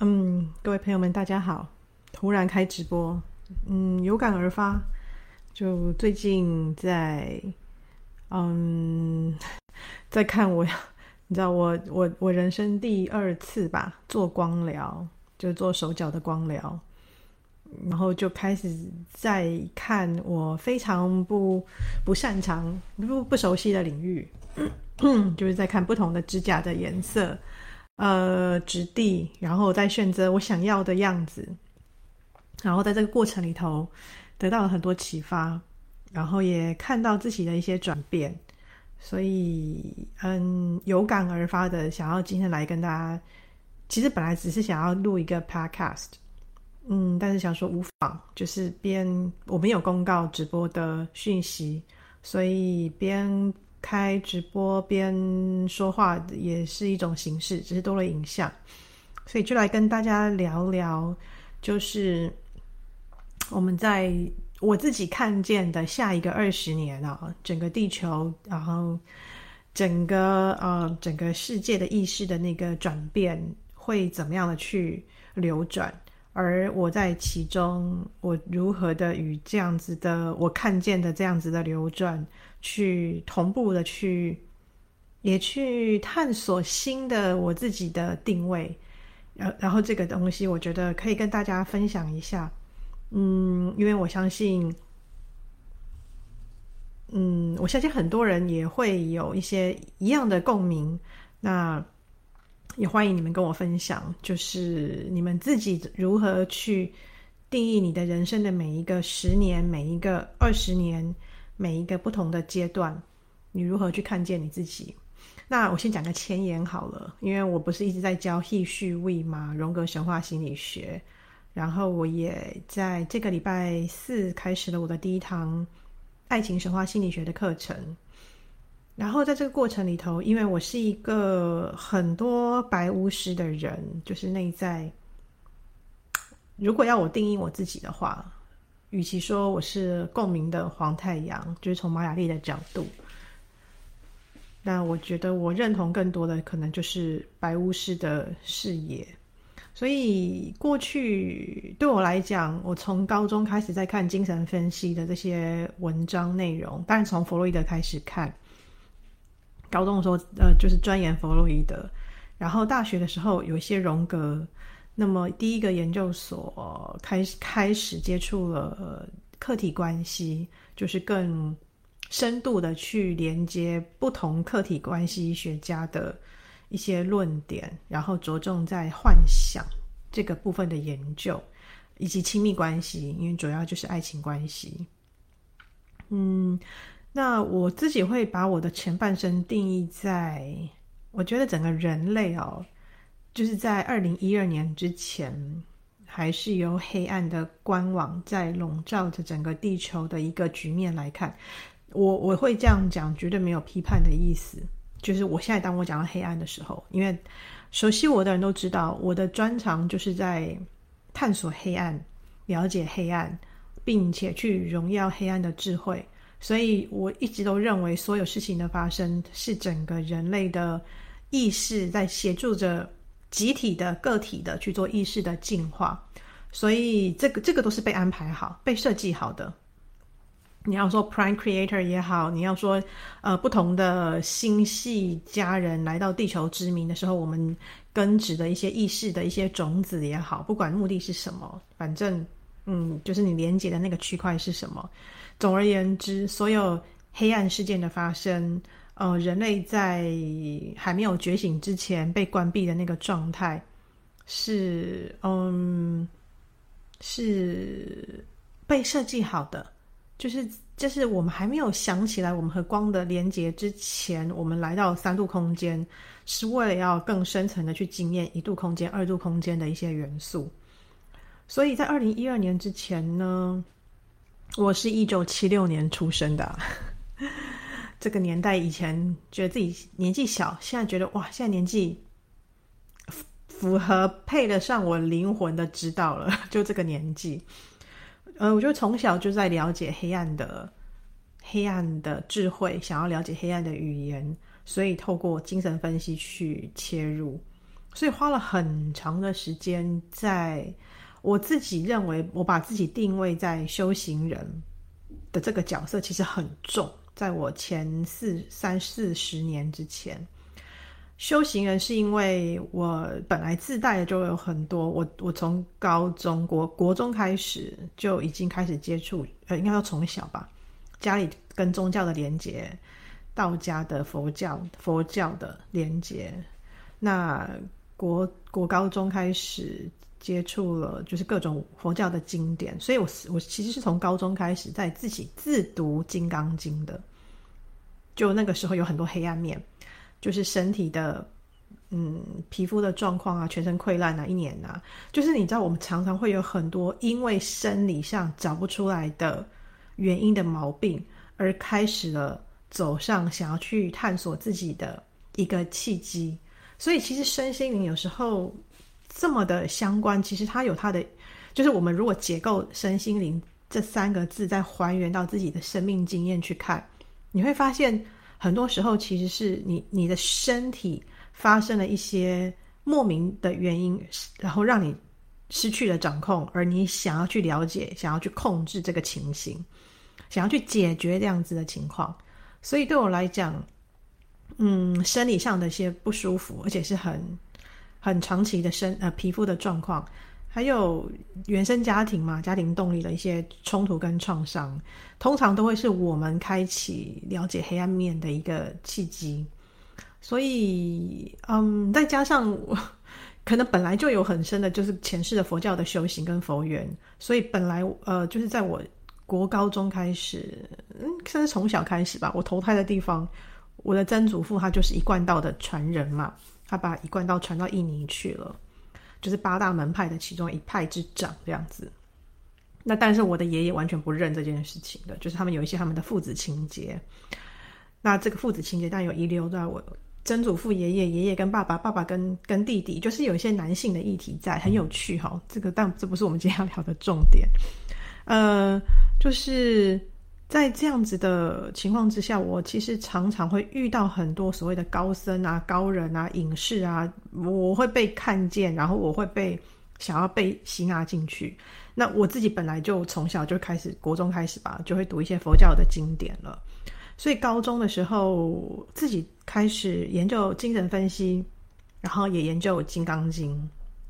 嗯，各位朋友们，大家好！突然开直播，嗯，有感而发，就最近在，嗯，在看我，你知道我我我人生第二次吧，做光疗，就做手脚的光疗。然后就开始在看我非常不不擅长、不不熟悉的领域，就是在看不同的指甲的颜色、呃质地，然后再选择我想要的样子。然后在这个过程里头，得到了很多启发，然后也看到自己的一些转变，所以嗯，有感而发的想要今天来跟大家，其实本来只是想要录一个 podcast。嗯，但是想说无妨，就是边我们有公告直播的讯息，所以边开直播边说话也是一种形式，只是多了影像，所以就来跟大家聊聊，就是我们在我自己看见的下一个二十年啊，整个地球，然后整个呃整个世界的意识的那个转变会怎么样的去流转。而我在其中，我如何的与这样子的我看见的这样子的流转，去同步的去，也去探索新的我自己的定位，然然后这个东西，我觉得可以跟大家分享一下。嗯，因为我相信，嗯，我相信很多人也会有一些一样的共鸣。那。也欢迎你们跟我分享，就是你们自己如何去定义你的人生的每一个十年、每一个二十年、每一个不同的阶段，你如何去看见你自己？那我先讲个前言好了，因为我不是一直在教 He、She、We 吗？荣格神话心理学，然后我也在这个礼拜四开始了我的第一堂爱情神话心理学的课程。然后在这个过程里头，因为我是一个很多白巫师的人，就是内在。如果要我定义我自己的话，与其说我是共鸣的黄太阳，就是从玛雅丽的角度，那我觉得我认同更多的可能就是白巫师的视野。所以过去对我来讲，我从高中开始在看精神分析的这些文章内容，当然从弗洛伊德开始看。高中的时候，呃，就是钻研弗洛伊德，然后大学的时候有一些荣格，那么第一个研究所开始开始接触了客体关系，就是更深度的去连接不同客体关系学家的一些论点，然后着重在幻想这个部分的研究，以及亲密关系，因为主要就是爱情关系，嗯。那我自己会把我的前半生定义在，我觉得整个人类哦，就是在二零一二年之前，还是由黑暗的官网在笼罩着整个地球的一个局面来看，我我会这样讲，绝对没有批判的意思。就是我现在当我讲到黑暗的时候，因为熟悉我的人都知道，我的专长就是在探索黑暗、了解黑暗，并且去荣耀黑暗的智慧。所以我一直都认为，所有事情的发生是整个人类的意识在协助着集体的个体的去做意识的进化。所以这个这个都是被安排好、被设计好的。你要说 Prime Creator 也好，你要说呃不同的星系家人来到地球殖民的时候，我们根植的一些意识的一些种子也好，不管目的是什么，反正嗯，就是你连接的那个区块是什么。总而言之，所有黑暗事件的发生，呃，人类在还没有觉醒之前被关闭的那个状态，是嗯，是被设计好的。就是，就是我们还没有想起来，我们和光的连接之前，我们来到三度空间，是为了要更深层的去经验一度空间、二度空间的一些元素。所以在二零一二年之前呢，我是一九七六年出生的，这个年代以前觉得自己年纪小，现在觉得哇，现在年纪符合配得上我灵魂的指导了，就这个年纪。呃，我就从小就在了解黑暗的黑暗的智慧，想要了解黑暗的语言，所以透过精神分析去切入。所以花了很长的时间，在我自己认为我把自己定位在修行人的这个角色，其实很重。在我前四三四十年之前，修行人是因为我本来自带的就有很多，我我从高中国国中开始就已经开始接触，呃，应该说从小吧，家里跟宗教的连结，道家的佛教佛教的连结，那。国国高中开始接触了，就是各种佛教的经典，所以我我其实是从高中开始在自己自读《金刚经》的。就那个时候有很多黑暗面，就是身体的，嗯，皮肤的状况啊，全身溃烂啊，一年啊，就是你知道，我们常常会有很多因为生理上找不出来的原因的毛病，而开始了走上想要去探索自己的一个契机。所以，其实身心灵有时候这么的相关，其实它有它的，就是我们如果解构身心灵这三个字，再还原到自己的生命经验去看，你会发现，很多时候其实是你你的身体发生了一些莫名的原因，然后让你失去了掌控，而你想要去了解，想要去控制这个情形，想要去解决这样子的情况。所以对我来讲，嗯，生理上的一些不舒服，而且是很很长期的身呃皮肤的状况，还有原生家庭嘛，家庭动力的一些冲突跟创伤，通常都会是我们开启了解黑暗面的一个契机。所以，嗯，再加上 可能本来就有很深的，就是前世的佛教的修行跟佛缘，所以本来呃，就是在我国高中开始，嗯，甚至从小开始吧，我投胎的地方。我的曾祖父他就是一贯道的传人嘛，他把一贯道传到印尼去了，就是八大门派的其中一派之长这样子。那但是我的爷爷完全不认这件事情的，就是他们有一些他们的父子情结。那这个父子情结但有遗留在我曾祖父爷爷、爷爷跟爸爸、爸爸跟跟弟弟，就是有一些男性的议题在，很有趣哈。这个但这不是我们今天要聊的重点，呃，就是。在这样子的情况之下，我其实常常会遇到很多所谓的高僧啊、高人啊、隐士啊，我会被看见，然后我会被想要被吸纳进去。那我自己本来就从小就开始，国中开始吧，就会读一些佛教的经典了。所以高中的时候，自己开始研究精神分析，然后也研究《金刚经》，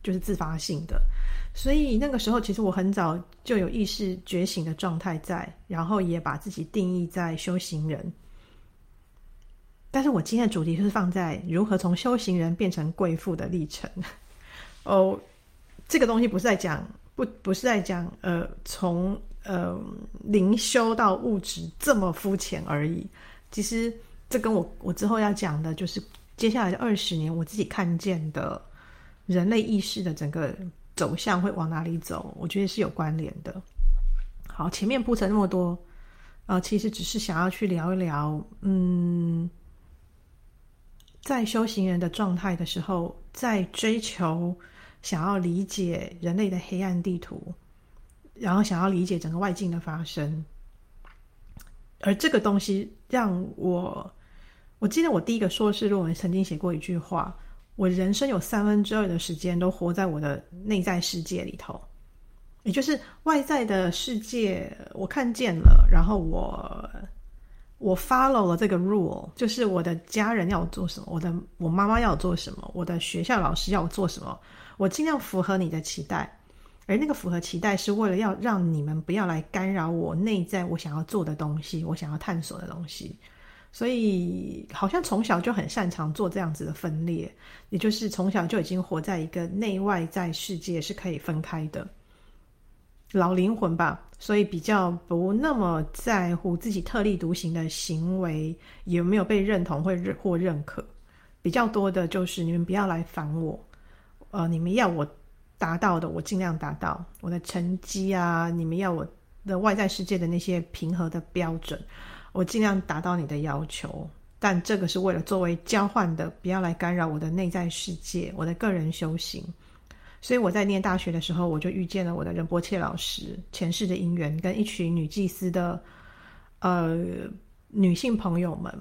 就是自发性的。所以那个时候，其实我很早就有意识觉醒的状态在，然后也把自己定义在修行人。但是我今天的主题是放在如何从修行人变成贵妇的历程。哦，这个东西不是在讲，不不是在讲，呃，从呃灵修到物质这么肤浅而已。其实这跟我我之后要讲的，就是接下来的二十年，我自己看见的人类意识的整个。走向会往哪里走？我觉得是有关联的。好，前面铺陈那么多，呃，其实只是想要去聊一聊，嗯，在修行人的状态的时候，在追求想要理解人类的黑暗地图，然后想要理解整个外境的发生，而这个东西让我，我记得我第一个硕士论文曾经写过一句话。我人生有三分之二的时间都活在我的内在世界里头，也就是外在的世界我看见了，然后我我 follow 了这个 rule，就是我的家人要做什么，我的我妈妈要做什么，我的学校老师要做什么，我尽量符合你的期待，而那个符合期待是为了要让你们不要来干扰我内在我想要做的东西，我想要探索的东西。所以，好像从小就很擅长做这样子的分裂，也就是从小就已经活在一个内外在世界是可以分开的老灵魂吧。所以比较不那么在乎自己特立独行的行为有没有被认同或认或认可，比较多的就是你们不要来烦我，呃，你们要我达到的，我尽量达到我的成绩啊，你们要我的外在世界的那些平和的标准。我尽量达到你的要求，但这个是为了作为交换的，不要来干扰我的内在世界，我的个人修行。所以我在念大学的时候，我就遇见了我的仁波切老师，前世的因缘，跟一群女祭司的呃女性朋友们。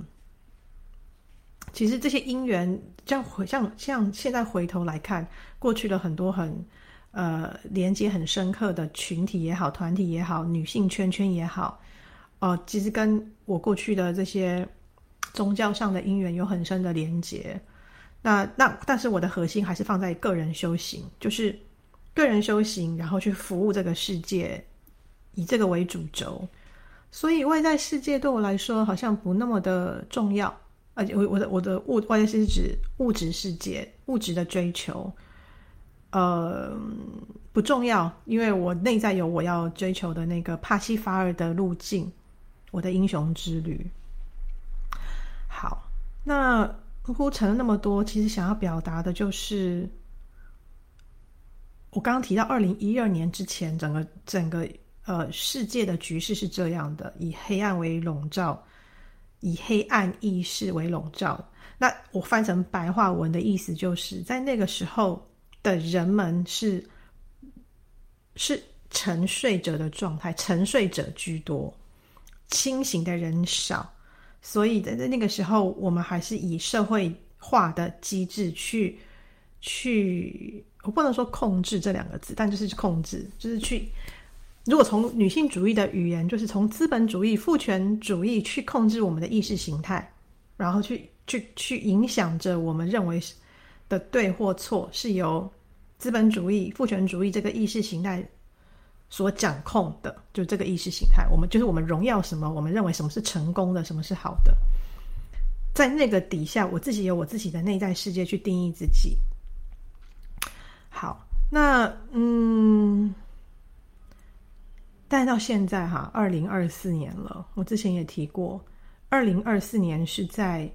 其实这些因缘，这样回像像现在回头来看，过去的很多很呃连接很深刻的群体也好，团体也好，女性圈圈也好，呃，其实跟我过去的这些宗教上的因缘有很深的连接。那那但是我的核心还是放在个人修行，就是个人修行，然后去服务这个世界，以这个为主轴。所以外在世界对我来说好像不那么的重要，而且我我的我的物外在是指物质世界，物质的追求，呃，不重要，因为我内在有我要追求的那个帕西法尔的路径，我的英雄之旅。好，那铺陈了那么多，其实想要表达的就是，我刚刚提到二零一二年之前，整个整个。呃，世界的局势是这样的：以黑暗为笼罩，以黑暗意识为笼罩。那我翻成白话文的意思，就是在那个时候的人们是是沉睡者的状态，沉睡者居多，清醒的人少。所以在那个时候，我们还是以社会化的机制去去，我不能说控制这两个字，但就是控制，就是去。如果从女性主义的语言，就是从资本主义、父权主义去控制我们的意识形态，然后去去去影响着我们认为的对或错，是由资本主义、父权主义这个意识形态所掌控的。就这个意识形态，我们就是我们荣耀什么，我们认为什么是成功的，什么是好的。在那个底下，我自己有我自己的内在世界去定义自己。好，那嗯。但到现在哈，二零二四年了。我之前也提过，二零二四年是在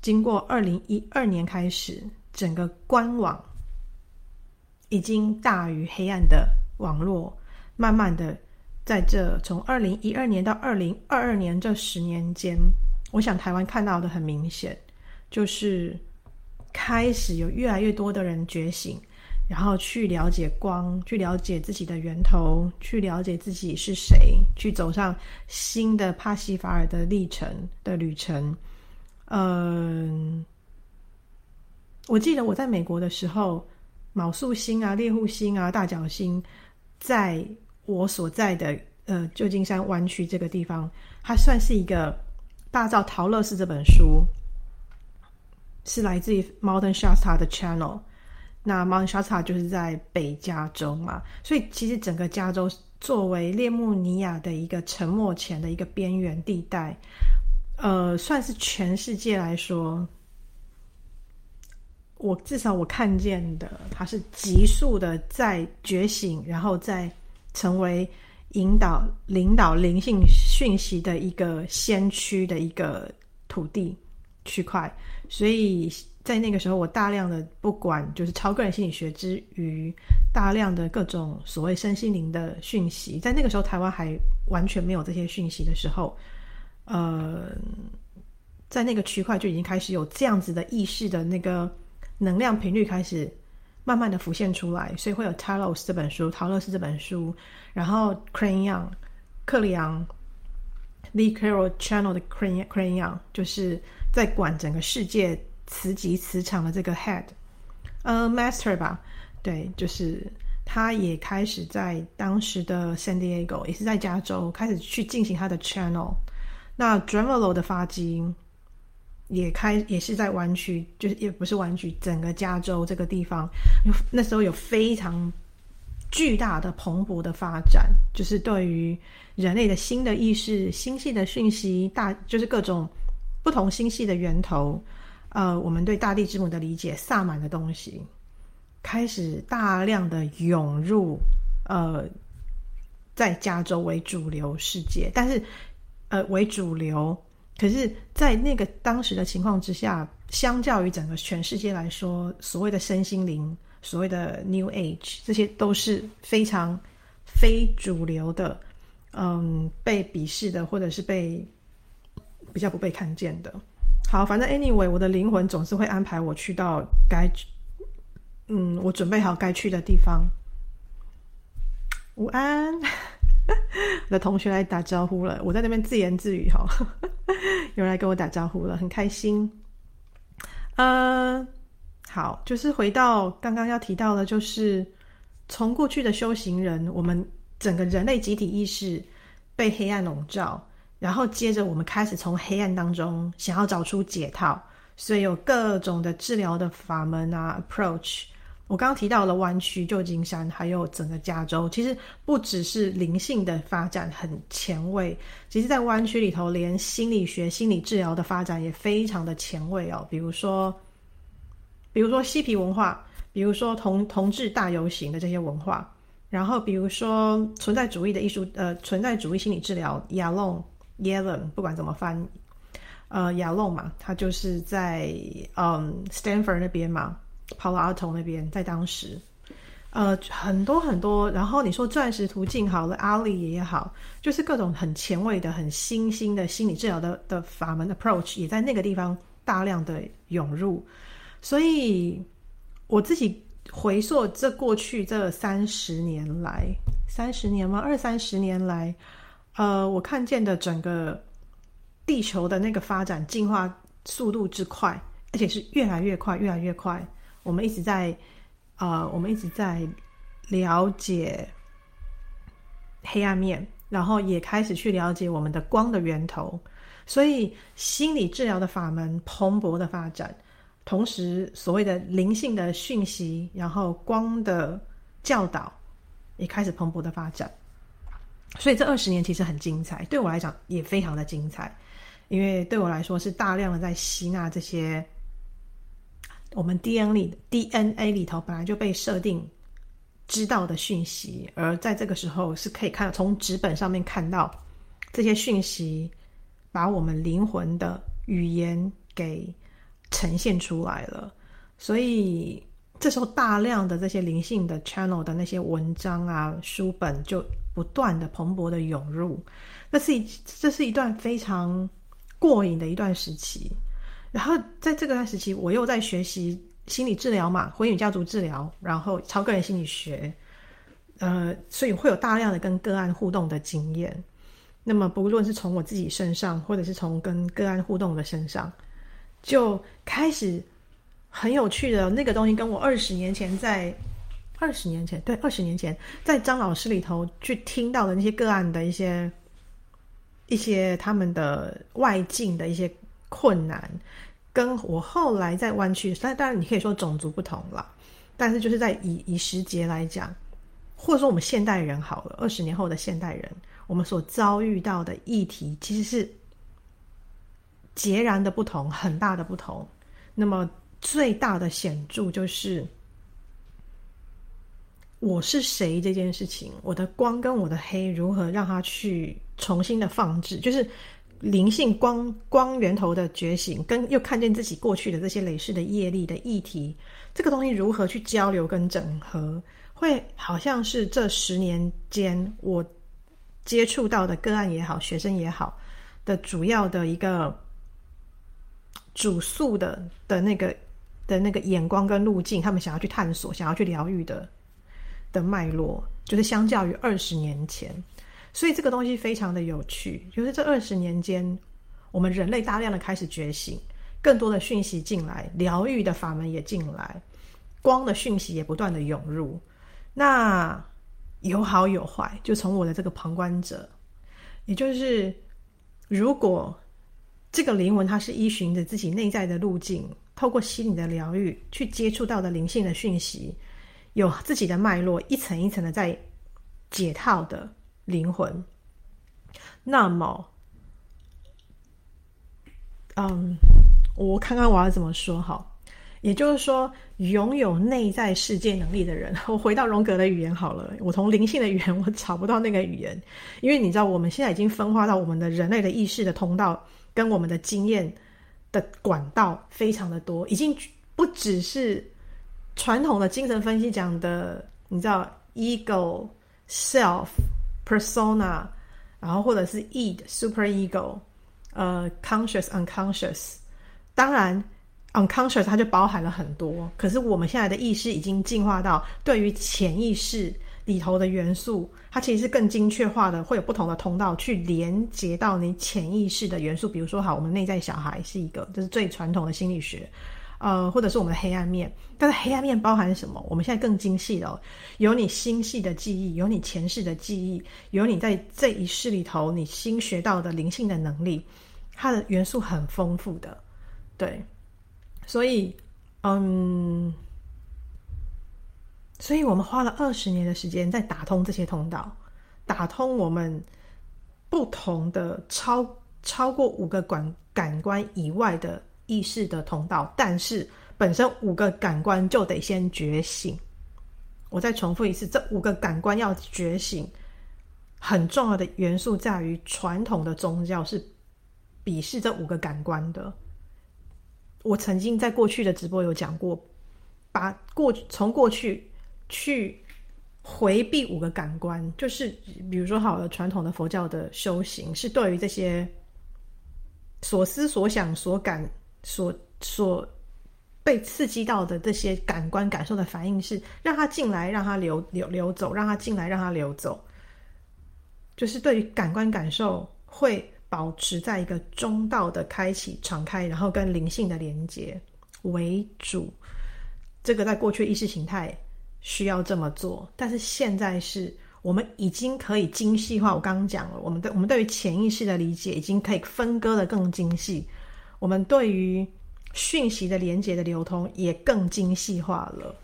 经过二零一二年开始，整个官网已经大于黑暗的网络，慢慢的在这从二零一二年到二零二二年这十年间，我想台湾看到的很明显，就是开始有越来越多的人觉醒。然后去了解光，去了解自己的源头，去了解自己是谁，去走上新的帕西法尔的历程的旅程。嗯，我记得我在美国的时候，卯宿星啊、猎户星啊、大角星，在我所在的呃旧金山湾区这个地方，它算是一个大造陶乐丝这本书，是来自于 Martin Shasta 的 Channel。那 Mount Shasta 就是在北加州嘛，所以其实整个加州作为列穆尼亚的一个沉没前的一个边缘地带，呃，算是全世界来说，我至少我看见的，它是急速的在觉醒，然后再成为引导、领导灵性讯息的一个先驱的一个土地区块，所以。在那个时候，我大量的不管就是超个人心理学之余，大量的各种所谓身心灵的讯息，在那个时候台湾还完全没有这些讯息的时候，呃，在那个区块就已经开始有这样子的意识的那个能量频率开始慢慢的浮现出来，所以会有 Talos 这本书，陶乐斯这本书，然后 Crayon 克里昂 Lee Carroll Channel 的 Crayon Crayon 就是在管整个世界磁极磁场的这个 Head，呃，Master 吧，对，就是。他也开始在当时的 San Diego，也是在加州开始去进行他的 channel。那 d r a m e l o 的发机，也开也是在湾区，就是也不是湾区，整个加州这个地方，那时候有非常巨大的蓬勃的发展，就是对于人类的新的意识、星系的讯息，大就是各种不同星系的源头。呃，我们对大地之母的理解，萨满的东西开始大量的涌入，呃，在加州为主流世界，但是呃为主流，可是，在那个当时的情况之下，相较于整个全世界来说，所谓的身心灵，所谓的 New Age，这些都是非常非主流的，嗯，被鄙视的，或者是被比较不被看见的。好，反正 anyway，我的灵魂总是会安排我去到该，嗯，我准备好该去的地方。午安，我的同学来打招呼了，我在那边自言自语哈，有人来跟我打招呼了，很开心。呃，好，就是回到刚刚要提到的，就是从过去的修行人，我们整个人类集体意识被黑暗笼罩，然后接着我们开始从黑暗当中想要找出解套，所以有各种的治疗的法门啊，approach。我刚刚提到了湾区、旧金山，还有整个加州，其实不只是灵性的发展很前卫，其实在湾区里头，连心理学、心理治疗的发展也非常的前卫哦。比如说，比如说嬉皮文化，比如说同同志大游行的这些文化，然后比如说存在主义的艺术，呃，存在主义心理治疗，Yalom Yalom，不管怎么翻，呃，Yalom 嘛，他就是在嗯 Stanford 那边嘛。Palo Alto 那边，在当时，呃，很多很多。然后你说钻石途径好了，阿里也好，就是各种很前卫的、很新兴的心理治疗的的法门 approach，也在那个地方大量的涌入。所以我自己回溯这过去这三十年来，三十年吗？二三十年来，呃，我看见的整个地球的那个发展进化速度之快，而且是越来越快，越来越快。我们一直在，呃，我们一直在了解黑暗面，然后也开始去了解我们的光的源头。所以，心理治疗的法门蓬勃的发展，同时所谓的灵性的讯息，然后光的教导也开始蓬勃的发展。所以，这二十年其实很精彩，对我来讲也非常的精彩，因为对我来说是大量的在吸纳这些。我们 DNA 里 DNA 里头本来就被设定知道的讯息，而在这个时候是可以看从纸本上面看到这些讯息，把我们灵魂的语言给呈现出来了。所以这时候大量的这些灵性的 channel 的那些文章啊、书本就不断的蓬勃的涌入。那是一这是一段非常过瘾的一段时期。然后在这个段时期，我又在学习心理治疗嘛，婚姻家族治疗，然后超个人心理学，呃，所以会有大量的跟个案互动的经验。那么不论是从我自己身上，或者是从跟个案互动的身上，就开始很有趣的那个东西，跟我二十年前在二十年前对二十年前在张老师里头去听到的那些个案的一些一些他们的外境的一些困难。跟我后来在湾区，但当然你可以说种族不同了，但是就是在以以时节来讲，或者说我们现代人好了，二十年后的现代人，我们所遭遇到的议题其实是截然的不同，很大的不同。那么最大的显著就是我是谁这件事情，我的光跟我的黑如何让它去重新的放置，就是。灵性光光源头的觉醒，跟又看见自己过去的这些累世的业力的议题，这个东西如何去交流跟整合，会好像是这十年间我接触到的个案也好，学生也好的主要的一个主诉的的那个的那个眼光跟路径，他们想要去探索、想要去疗愈的的脉络，就是相较于二十年前。所以这个东西非常的有趣，就是这二十年间，我们人类大量的开始觉醒，更多的讯息进来，疗愈的法门也进来，光的讯息也不断的涌入。那有好有坏，就从我的这个旁观者，也就是如果这个灵魂它是依循着自己内在的路径，透过心理的疗愈去接触到的灵性的讯息，有自己的脉络，一层一层的在解套的。灵魂，那么，嗯，我看看我要怎么说好。也就是说，拥有内在世界能力的人，我回到荣格的语言好了。我从灵性的语言，我找不到那个语言，因为你知道，我们现在已经分化到我们的人类的意识的通道，跟我们的经验的管道非常的多，已经不只是传统的精神分析讲的，你知道，ego self。persona，然后或者是 id super ego，呃，conscious unconscious，当然 unconscious 它就包含了很多。可是我们现在的意识已经进化到对于潜意识里头的元素，它其实是更精确化的，会有不同的通道去连接到你潜意识的元素。比如说，好，我们内在小孩是一个，这是最传统的心理学。呃，或者是我们的黑暗面。但是黑暗面包含什么？我们现在更精细了，有你心系的记忆，有你前世的记忆，有你在这一世里头你新学到的灵性的能力，它的元素很丰富的，对，所以，嗯，所以我们花了二十年的时间在打通这些通道，打通我们不同的超超过五个感感官以外的意识的通道，但是。本身五个感官就得先觉醒。我再重复一次，这五个感官要觉醒，很重要的元素在于传统的宗教是鄙视这五个感官的。我曾经在过去的直播有讲过，把过从过去去回避五个感官，就是比如说好了，传统的佛教的修行是对于这些所思所想所感所所。被刺激到的这些感官感受的反应是，让他进来，让他流流流走，让他进来，让他流走，就是对于感官感受会保持在一个中道的开启、敞开，然后跟灵性的连接为主。这个在过去意识形态需要这么做，但是现在是我们已经可以精细化。我刚刚讲了，我们对我们对于潜意识的理解已经可以分割得更精细。我们对于讯息的连接的流通也更精细化了，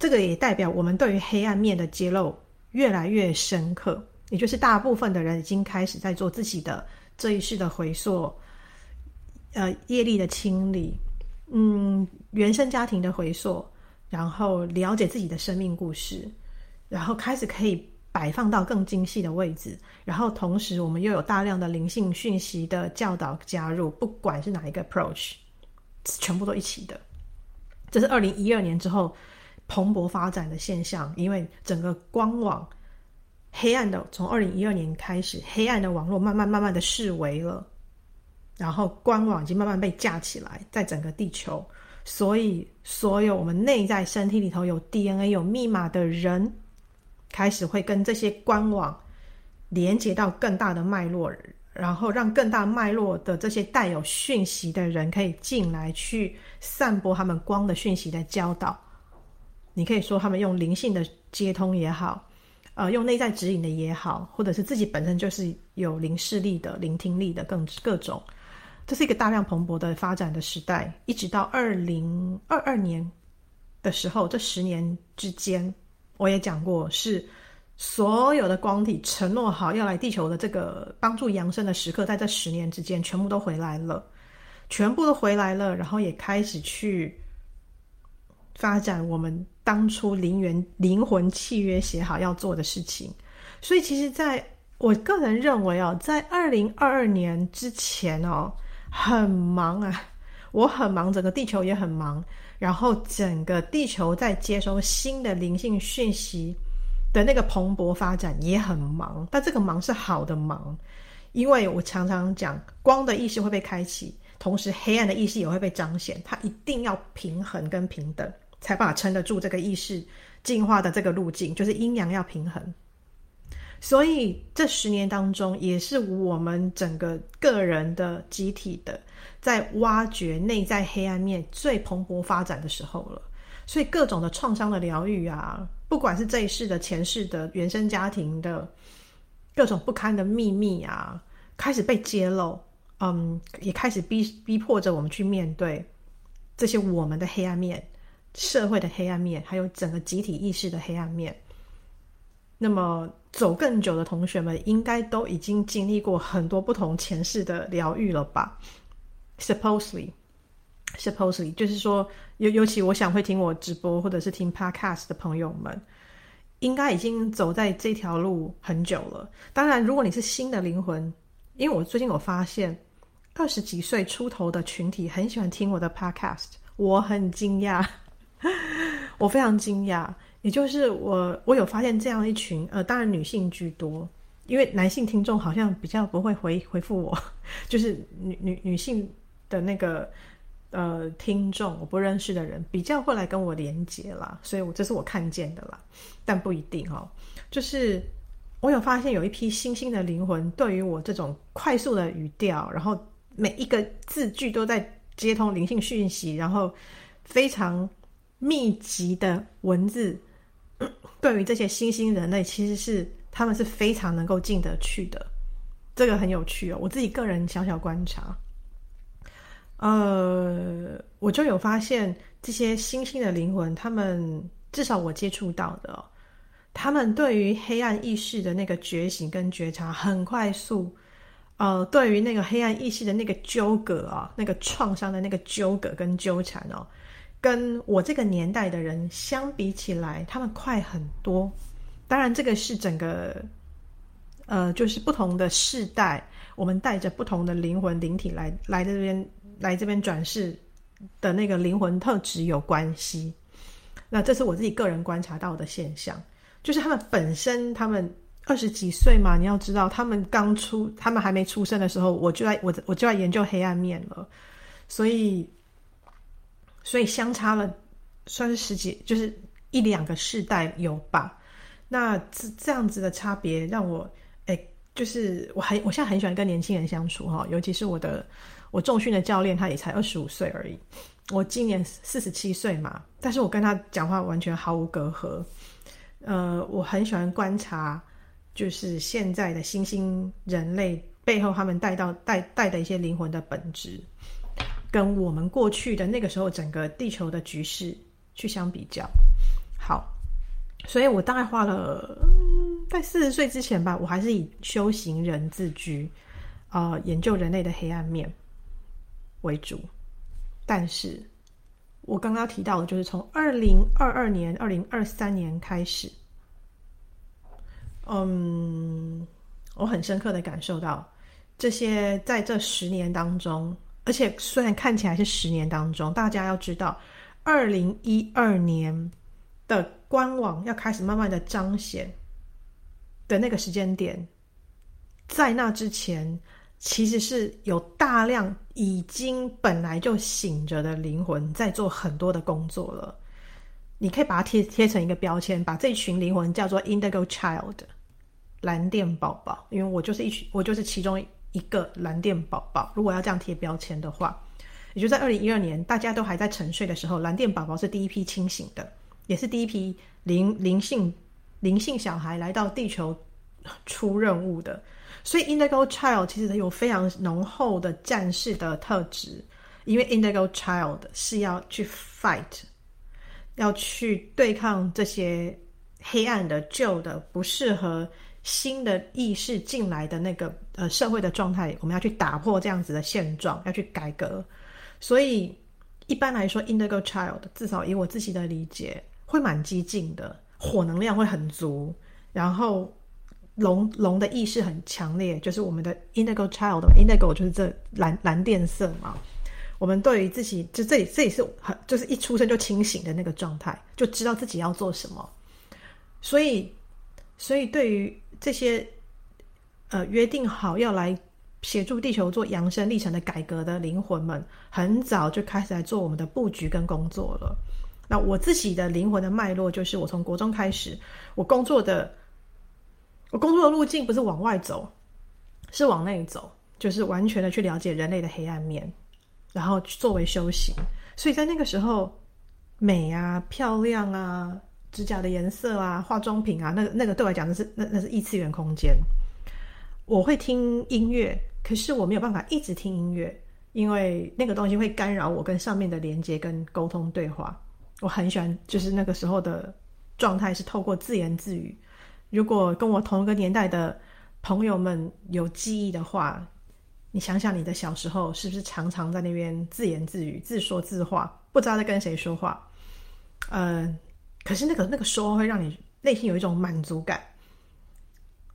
这个也代表我们对于黑暗面的揭露越来越深刻，也就是大部分的人已经开始在做自己的这一世的回溯，呃，业力的清理，嗯，原生家庭的回溯，然后了解自己的生命故事，然后开始可以摆放到更精细的位置，然后同时我们又有大量的灵性讯息的教导加入，不管是哪一个 approach。全部都一起的，这是二零一二年之后蓬勃发展的现象。因为整个官网黑暗的，从二零一二年开始，黑暗的网络慢慢慢慢的视为了，然后官网已经慢慢被架起来，在整个地球。所以，所有我们内在身体里头有 DNA 有密码的人，开始会跟这些官网连接到更大的脉络。然后让更大脉络的这些带有讯息的人可以进来，去散播他们光的讯息的教导。你可以说他们用灵性的接通也好，呃，用内在指引的也好，或者是自己本身就是有灵视力的、聆听力的，更各种。这是一个大量蓬勃的发展的时代，一直到二零二二年的时候，这十年之间，我也讲过是。所有的光体承诺好要来地球的这个帮助扬升的时刻，在这十年之间全部都回来了，全部都回来了，然后也开始去发展我们当初灵元灵魂契约写好要做的事情。所以，其实在我个人认为哦，在二零二二年之前哦，很忙啊，我很忙，整个地球也很忙，然后整个地球在接收新的灵性讯息。的那个蓬勃发展也很忙，但这个忙是好的忙，因为我常常讲，光的意识会被开启，同时黑暗的意识也会被彰显，它一定要平衡跟平等，才把撑得住这个意识进化的这个路径，就是阴阳要平衡。所以这十年当中，也是我们整个个人的集体的，在挖掘内在黑暗面最蓬勃发展的时候了。所以各种的创伤的疗愈啊。不管是这一世的、前世的、原生家庭的各种不堪的秘密啊，开始被揭露，嗯，也开始逼逼迫着我们去面对这些我们的黑暗面、社会的黑暗面，还有整个集体意识的黑暗面。那么走更久的同学们，应该都已经经历过很多不同前世的疗愈了吧？Supposedly。Supposedly，就是说，尤尤其我想会听我直播或者是听 Podcast 的朋友们，应该已经走在这条路很久了。当然，如果你是新的灵魂，因为我最近有发现，二十几岁出头的群体很喜欢听我的 Podcast，我很惊讶，我非常惊讶。也就是我我有发现这样一群，呃，当然女性居多，因为男性听众好像比较不会回回复我，就是女女女性的那个。呃，听众我不认识的人比较会来跟我连接啦，所以我这是我看见的啦，但不一定哦。就是我有发现有一批新兴的灵魂，对于我这种快速的语调，然后每一个字句都在接通灵性讯息，然后非常密集的文字，对于这些新兴人类，其实是他们是非常能够进得去的。这个很有趣哦，我自己个人小小观察，呃，我就有发现这些新兴的灵魂，他们至少我接触到的哦，他们对于黑暗意识的那个觉醒跟觉察很快速。呃，对于那个黑暗意识的那个纠葛啊，那个创伤的那个纠葛跟纠缠哦，跟我这个年代的人相比起来，他们快很多。当然，这个是整个，呃，就是不同的世代，我们带着不同的灵魂灵体来来这边来这边转世的那个灵魂特质有关系。那这是我自己个人观察到的现象，就是他们本身他们。二十几岁嘛，你要知道，他们刚出，他们还没出生的时候，我就在我我就在研究黑暗面了，所以，所以相差了算是十几，就是一两个世代有吧。那这这样子的差别让我，哎、就是我很我现在很喜欢跟年轻人相处哈，尤其是我的我重训的教练，他也才二十五岁而已，我今年四十七岁嘛，但是我跟他讲话完全毫无隔阂。呃，我很喜欢观察。就是现在的新兴人类背后，他们带到带带的一些灵魂的本质，跟我们过去的那个时候整个地球的局势去相比较。好，所以我大概花了，在四十岁之前吧，我还是以修行人自居，呃，研究人类的黑暗面为主。但是我刚刚提到的，就是从二零二二年、二零二三年开始。嗯，我很深刻的感受到，这些在这十年当中，而且虽然看起来是十年当中，大家要知道，二零一二年的官网要开始慢慢的彰显的那个时间点，在那之前，其实是有大量已经本来就醒着的灵魂在做很多的工作了。你可以把它贴贴成一个标签，把这群灵魂叫做 Indigo Child。蓝电宝宝，因为我就是一群，我就是其中一个蓝电宝宝。如果要这样贴标签的话，也就在二零一二年，大家都还在沉睡的时候，蓝电宝宝是第一批清醒的，也是第一批灵灵性灵性小孩来到地球出任务的。所以，Indigo Child 其实有非常浓厚的战士的特质，因为 Indigo Child 是要去 fight，要去对抗这些黑暗的、旧的、不适合。新的意识进来的那个呃社会的状态，我们要去打破这样子的现状，要去改革。所以一般来说，Indigo Child 至少以我自己的理解，会蛮激进的，火能量会很足，然后龙龙的意识很强烈，就是我们的 Indigo Child，Indigo 就是这蓝蓝靛色嘛。我们对于自己，就这里这里是很就是一出生就清醒的那个状态，就知道自己要做什么。所以，所以对于这些，呃，约定好要来协助地球做扬升历程的改革的灵魂们，很早就开始来做我们的布局跟工作了。那我自己的灵魂的脉络，就是我从国中开始，我工作的，我工作的路径不是往外走，是往内走，就是完全的去了解人类的黑暗面，然后作为修行。所以在那个时候，美啊，漂亮啊。指甲的颜色啊，化妆品啊，那个那个对我来讲，那是那那是异次元空间。我会听音乐，可是我没有办法一直听音乐，因为那个东西会干扰我跟上面的连接跟沟通对话。我很喜欢，就是那个时候的状态是透过自言自语。如果跟我同一个年代的朋友们有记忆的话，你想想你的小时候是不是常常在那边自言自语、自说自话，不知道在跟谁说话？嗯、呃。可是那个那个说会让你内心有一种满足感。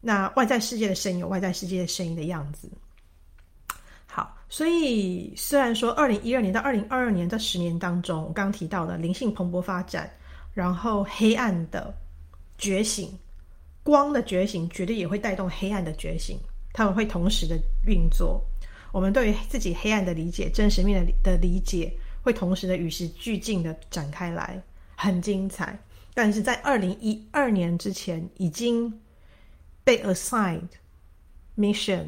那外在世界的声音有外在世界的声音的样子。好，所以虽然说二零一二年到二零二二年这十年当中，我刚刚提到的灵性蓬勃发展，然后黑暗的觉醒，光的觉醒绝对也会带动黑暗的觉醒，他们会同时的运作。我们对于自己黑暗的理解、真实面的的理解，会同时的与时俱进的展开来。很精彩，但是在二零一二年之前已经被 assigned mission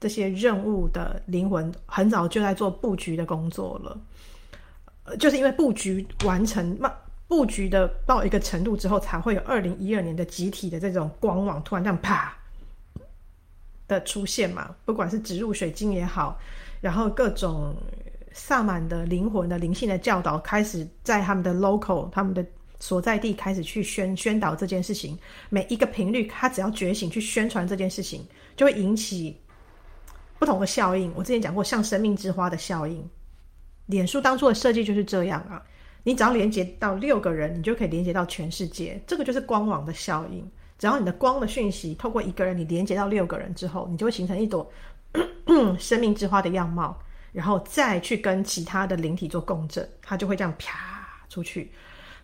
这些任务的灵魂，很早就在做布局的工作了。就是因为布局完成，那布局的到一个程度之后，才会有二零一二年的集体的这种光网突然这样啪的出现嘛。不管是植入水晶也好，然后各种萨满的灵魂的灵性的教导开始在他们的 local 他们的所在地开始去宣宣导这件事情。每一个频率，它只要觉醒去宣传这件事情，就会引起不同的效应。我之前讲过，像生命之花的效应。脸书当初的设计就是这样啊，你只要连接到六个人，你就可以连接到全世界。这个就是光网的效应。只要你的光的讯息透过一个人，你连接到六个人之后，你就会形成一朵 生命之花的样貌，然后再去跟其他的灵体做共振，它就会这样啪出去。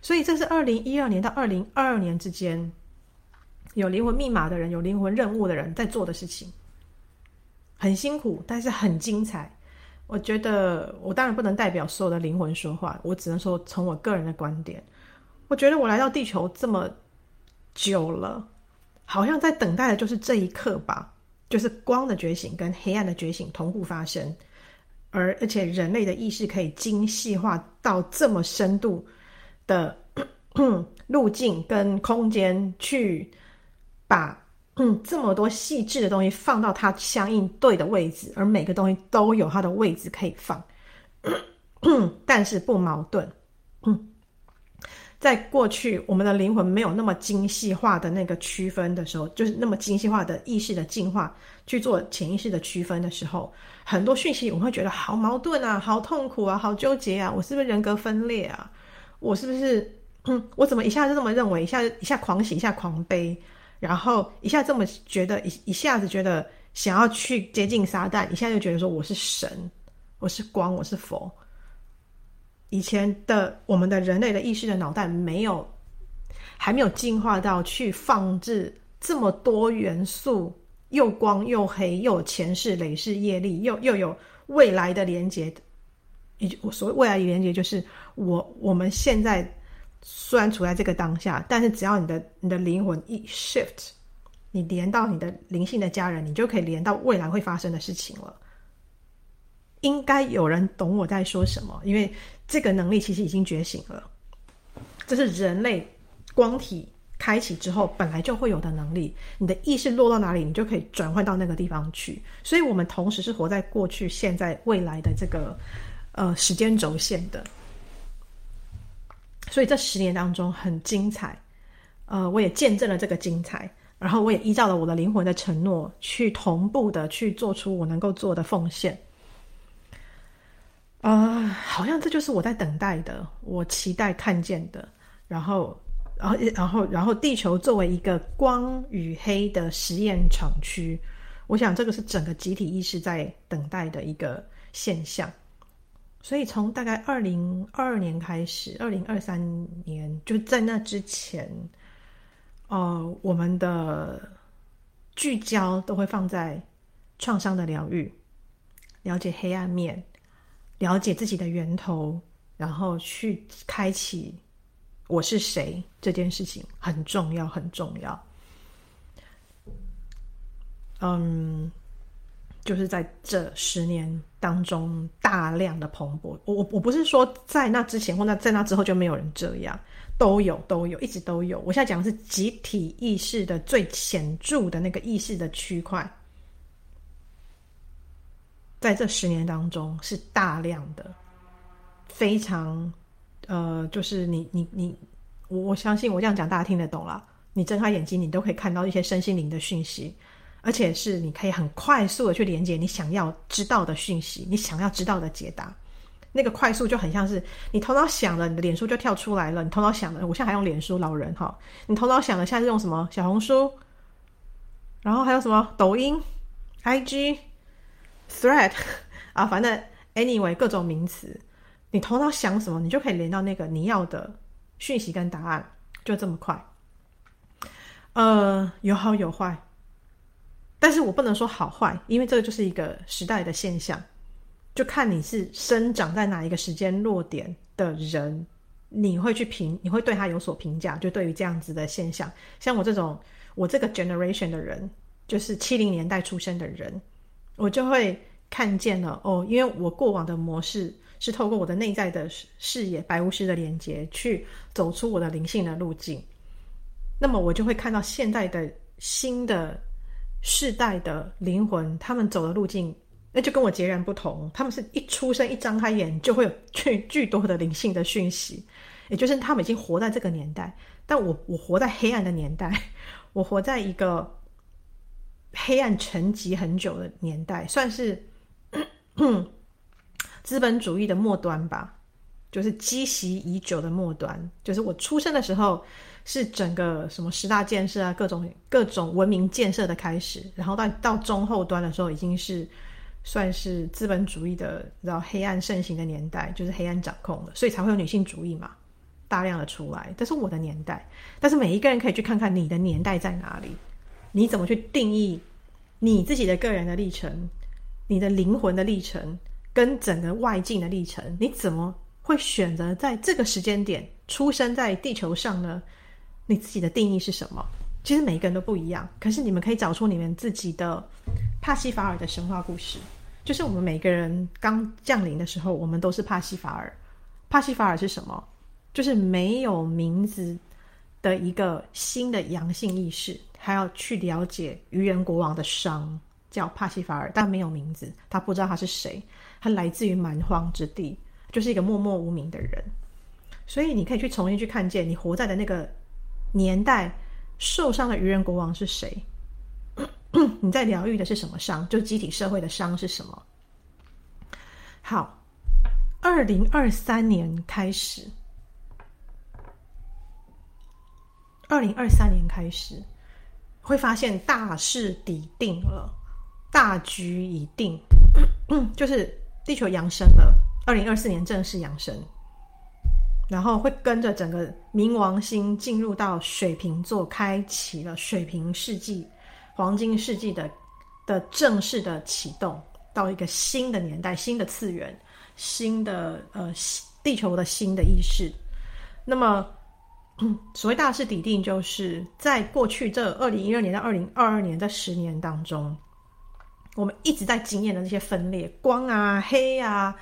所以这是二零一二年到二零二二年之间，有灵魂密码的人，有灵魂任务的人在做的事情，很辛苦，但是很精彩。我觉得，我当然不能代表所有的灵魂说话，我只能说从我个人的观点，我觉得我来到地球这么久了，好像在等待的就是这一刻吧，就是光的觉醒跟黑暗的觉醒同步发生，而而且人类的意识可以精细化到这么深度的 路径跟空间去把。嗯，这么多细致的东西放到它相应对的位置，而每个东西都有它的位置可以放，但是不矛盾。嗯，在过去，我们的灵魂没有那么精细化的那个区分的时候，就是那么精细化的意识的进化去做潜意识的区分的时候，很多讯息我们会觉得好矛盾啊，好痛苦啊，好纠结啊，我是不是人格分裂啊？我是不是？嗯，我怎么一下子这么认为，一下一下狂喜，一下狂悲？然后一下这么觉得，一一下子觉得想要去接近撒旦，一下就觉得说我是神，我是光，我是佛。以前的我们的人类的意识的脑袋没有，还没有进化到去放置这么多元素，又光又黑，又有前世累世业力，又又有未来的连接。我所谓未来的连接，就是我我们现在。虽然处在这个当下，但是只要你的你的灵魂一 shift，你连到你的灵性的家人，你就可以连到未来会发生的事情了。应该有人懂我在说什么，因为这个能力其实已经觉醒了。这是人类光体开启之后本来就会有的能力。你的意识落到哪里，你就可以转换到那个地方去。所以，我们同时是活在过去、现在、未来的这个呃时间轴线的。所以这十年当中很精彩，呃，我也见证了这个精彩，然后我也依照了我的灵魂的承诺，去同步的去做出我能够做的奉献。啊、好像这就是我在等待的，我期待看见的。然后，然后，然后，然后，地球作为一个光与黑的实验场区，我想这个是整个集体意识在等待的一个现象。所以从大概二零二二年开始，二零二三年就在那之前，呃，我们的聚焦都会放在创伤的疗愈，了解黑暗面，了解自己的源头，然后去开启我是谁这件事情很重要，很重要。嗯。就是在这十年当中大量的蓬勃，我我我不是说在那之前或那在那之后就没有人这样，都有都有，一直都有。我现在讲的是集体意识的最显著的那个意识的区块，在这十年当中是大量的，非常呃，就是你你你，我我相信我这样讲大家听得懂了，你睁开眼睛你都可以看到一些身心灵的讯息。而且是你可以很快速的去连接你想要知道的讯息，你想要知道的解答，那个快速就很像是你头脑想了，你的脸书就跳出来了。你头脑想了，我现在还用脸书，老人哈，你头脑想了，现在是用什么？小红书，然后还有什么？抖音、IG、Thread 啊，反正 anyway 各种名词，你头脑想什么，你就可以连到那个你要的讯息跟答案，就这么快。呃，有好有坏。但是我不能说好坏，因为这个就是一个时代的现象，就看你是生长在哪一个时间落点的人，你会去评，你会对他有所评价。就对于这样子的现象，像我这种我这个 generation 的人，就是七零年代出生的人，我就会看见了哦，因为我过往的模式是透过我的内在的视野、白巫师的连接，去走出我的灵性的路径。那么我就会看到现在的新的世代的灵魂，他们走的路径，那就跟我截然不同。他们是一出生一张开眼，就会有 巨巨多的灵性的讯息，也就是他们已经活在这个年代。但我我活在黑暗的年代，我活在一个黑暗沉寂很久的年代，算是 资本主义的末端吧，就是积习已久的末端。就是我出生的时候，是整个什么十大建设啊，各种各种文明建设的开始。然后到到中后端的时候，已经是算是资本主义的然后黑暗盛行的年代，就是黑暗掌控了，所以才会有女性主义嘛。大量的出来，这是我的年代。但是每一个人可以去看看你的年代在哪里，你怎么去定义你自己的个人的历程，你的灵魂的历程，跟整个外境的历程，你怎么会选择在这个时间点出生在地球上呢？你自己的定义是什么？其实每一个人都不一样。可是你们可以找出你们自己的帕西法尔的神话故事，就是我们每个人刚降临的时候，我们都是帕西法尔。帕西法尔是什么？就是没有名字的一个新的阳性意识，还要去了解愚人国王的伤，叫帕西法尔，但没有名字，他不知道他是谁，他来自于蛮荒之地，就是一个默默无名的人。所以你可以去重新去看见你活在的那个年代，受伤的愚人国王是谁？你在疗愈的是什么伤？就集体社会的伤是什么？好，二零二三年开始。二零二三年开始，会发现大势已定了，大局已定，就是地球扬升了。二零二四年正式扬升，然后会跟着整个冥王星进入到水瓶座，开启了水瓶世纪、黄金世纪的的正式的启动，到一个新的年代、新的次元、新的呃地球的新的意识。那么。所谓大势抵定，就是在过去这二零一二年到二零二二年这十年当中，我们一直在经验的那些分裂、光啊、黑啊、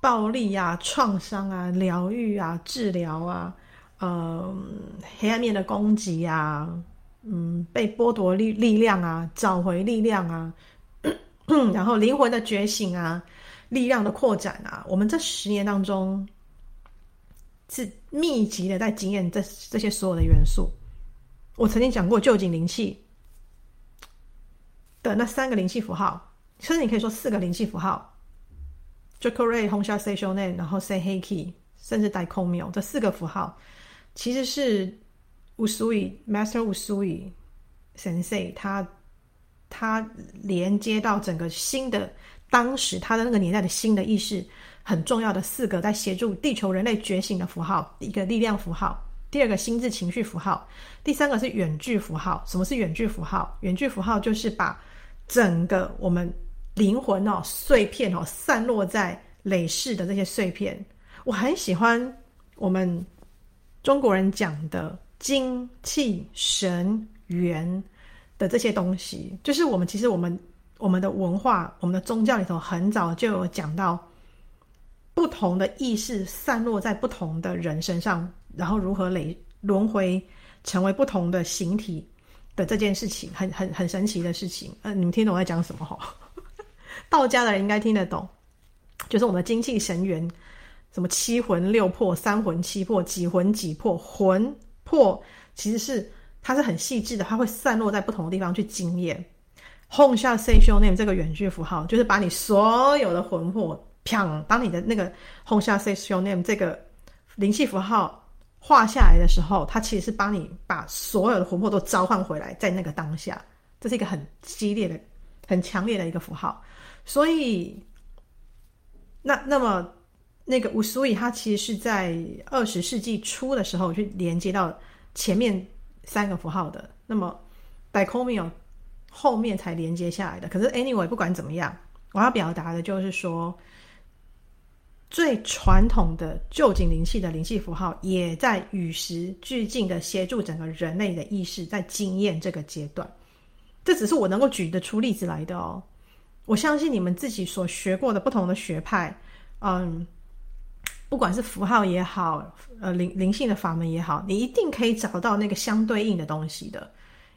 暴力啊、创伤啊、疗愈啊、治疗啊，呃，黑暗面的攻击啊，嗯，被剥夺力力量啊，找回力量啊，然后灵魂的觉醒啊，力量的扩展啊，我们这十年当中。是密集的在经验这这些所有的元素。我曾经讲过臼井灵气的那三个灵气符号，甚至你可以说四个灵气符号：Jokurei、Honsha、Sei Shonen，然后 say Hei，甚至 Daikomyo 这四个符号，其实是 Usui Master Usui Sensei 他他连接到整个新的当时他的那个年代的新的意识。很重要的四个在协助地球人类觉醒的符号，一个力量符号，第二个心智情绪符号，第三个是远距符号。什么是远距符号？远距符号就是把整个我们灵魂哦碎片哦散落在累世的这些碎片。我很喜欢我们中国人讲的精气神元的这些东西，就是我们其实我们我们的文化、我们的宗教里头很早就有讲到。不同的意识散落在不同的人身上，然后如何累轮回成为不同的形体的这件事情，很很很神奇的事情。呃，你们听懂我在讲什么哈？道家的人应该听得懂，就是我们的精气神元，什么七魂六魄、三魂七魄、几魂几魄、魂魄，其实是它是很细致的，它会散落在不同的地方去经验。Honsha Seishun Name 这个远距符号，就是把你所有的魂魄。砰！当你的那个 Honsha Says Your Name 这个灵气符号画下来的时候，它其实是帮你把所有的魂魄都召唤回来，在那个当下，这是一个很激烈的、很强烈的一个符号。所以，那那么那个 Usui 它其实是在二十世纪初的时候去连接到前面三个符号的，那么 d i c o m i o 后面才连接下来的。可是 Anyway，不管怎么样，我要表达的就是说。最传统的旧景灵气的灵气符号，也在与时俱进的协助整个人类的意识在经验这个阶段。这只是我能够举得出例子来的哦。我相信你们自己所学过的不同的学派，嗯，不管是符号也好，呃，灵灵性的法门也好，你一定可以找到那个相对应的东西的。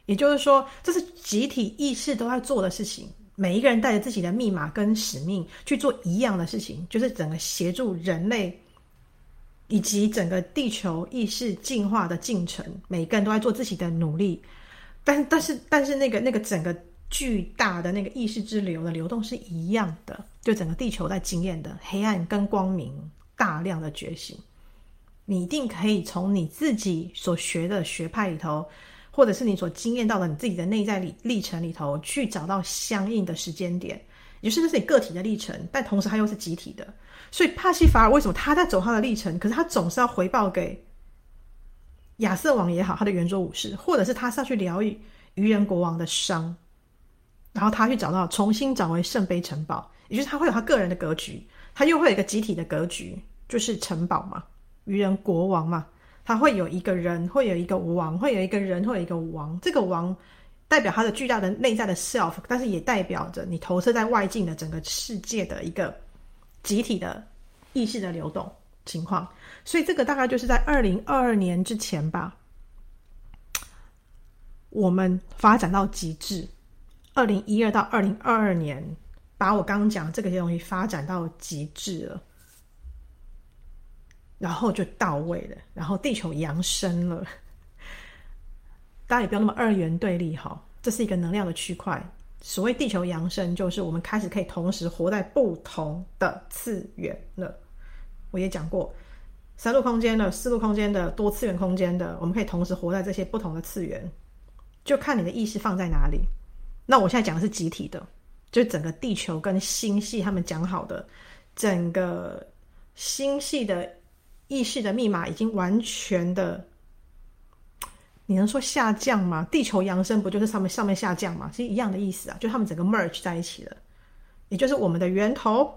也就是说，这是集体意识都在做的事情。每一个人带着自己的密码跟使命去做一样的事情，就是整个协助人类以及整个地球意识进化的进程。每个人都在做自己的努力，但但是但是那个那个整个巨大的那个意识之流的流动是一样的，就整个地球在经验的黑暗跟光明大量的觉醒。你一定可以从你自己所学的学派里头。或者是你所经验到的你自己的内在历历程里头，去找到相应的时间点，也就是这是你个体的历程，但同时它又是集体的。所以帕西法尔为什么他在走他的历程，可是他总是要回报给亚瑟王也好，他的圆桌武士，或者是他是要去疗愈愚人国王的伤，然后他去找到重新找回圣杯城堡，也就是他会有他个人的格局，他又会有一个集体的格局，就是城堡嘛，愚人国王嘛。他会有一个人，会有一个王，会有一个人，会有一个王。这个王代表他的巨大的内在的 self，但是也代表着你投射在外境的整个世界的一个集体的意识的流动情况。所以这个大概就是在二零二二年之前吧，我们发展到极致。二零一二到二零二二年，把我刚刚讲这个些东西发展到极致了。然后就到位了，然后地球扬升了。大家也不要那么二元对立哈，这是一个能量的区块。所谓地球扬升，就是我们开始可以同时活在不同的次元了。我也讲过，三度空间的、四度空间的、多次元空间的，我们可以同时活在这些不同的次元，就看你的意识放在哪里。那我现在讲的是集体的，就整个地球跟星系他们讲好的，整个星系的。意识的密码已经完全的，你能说下降吗？地球扬升不就是上面上面下降吗？是一样的意思啊，就他们整个 merge 在一起了，也就是我们的源头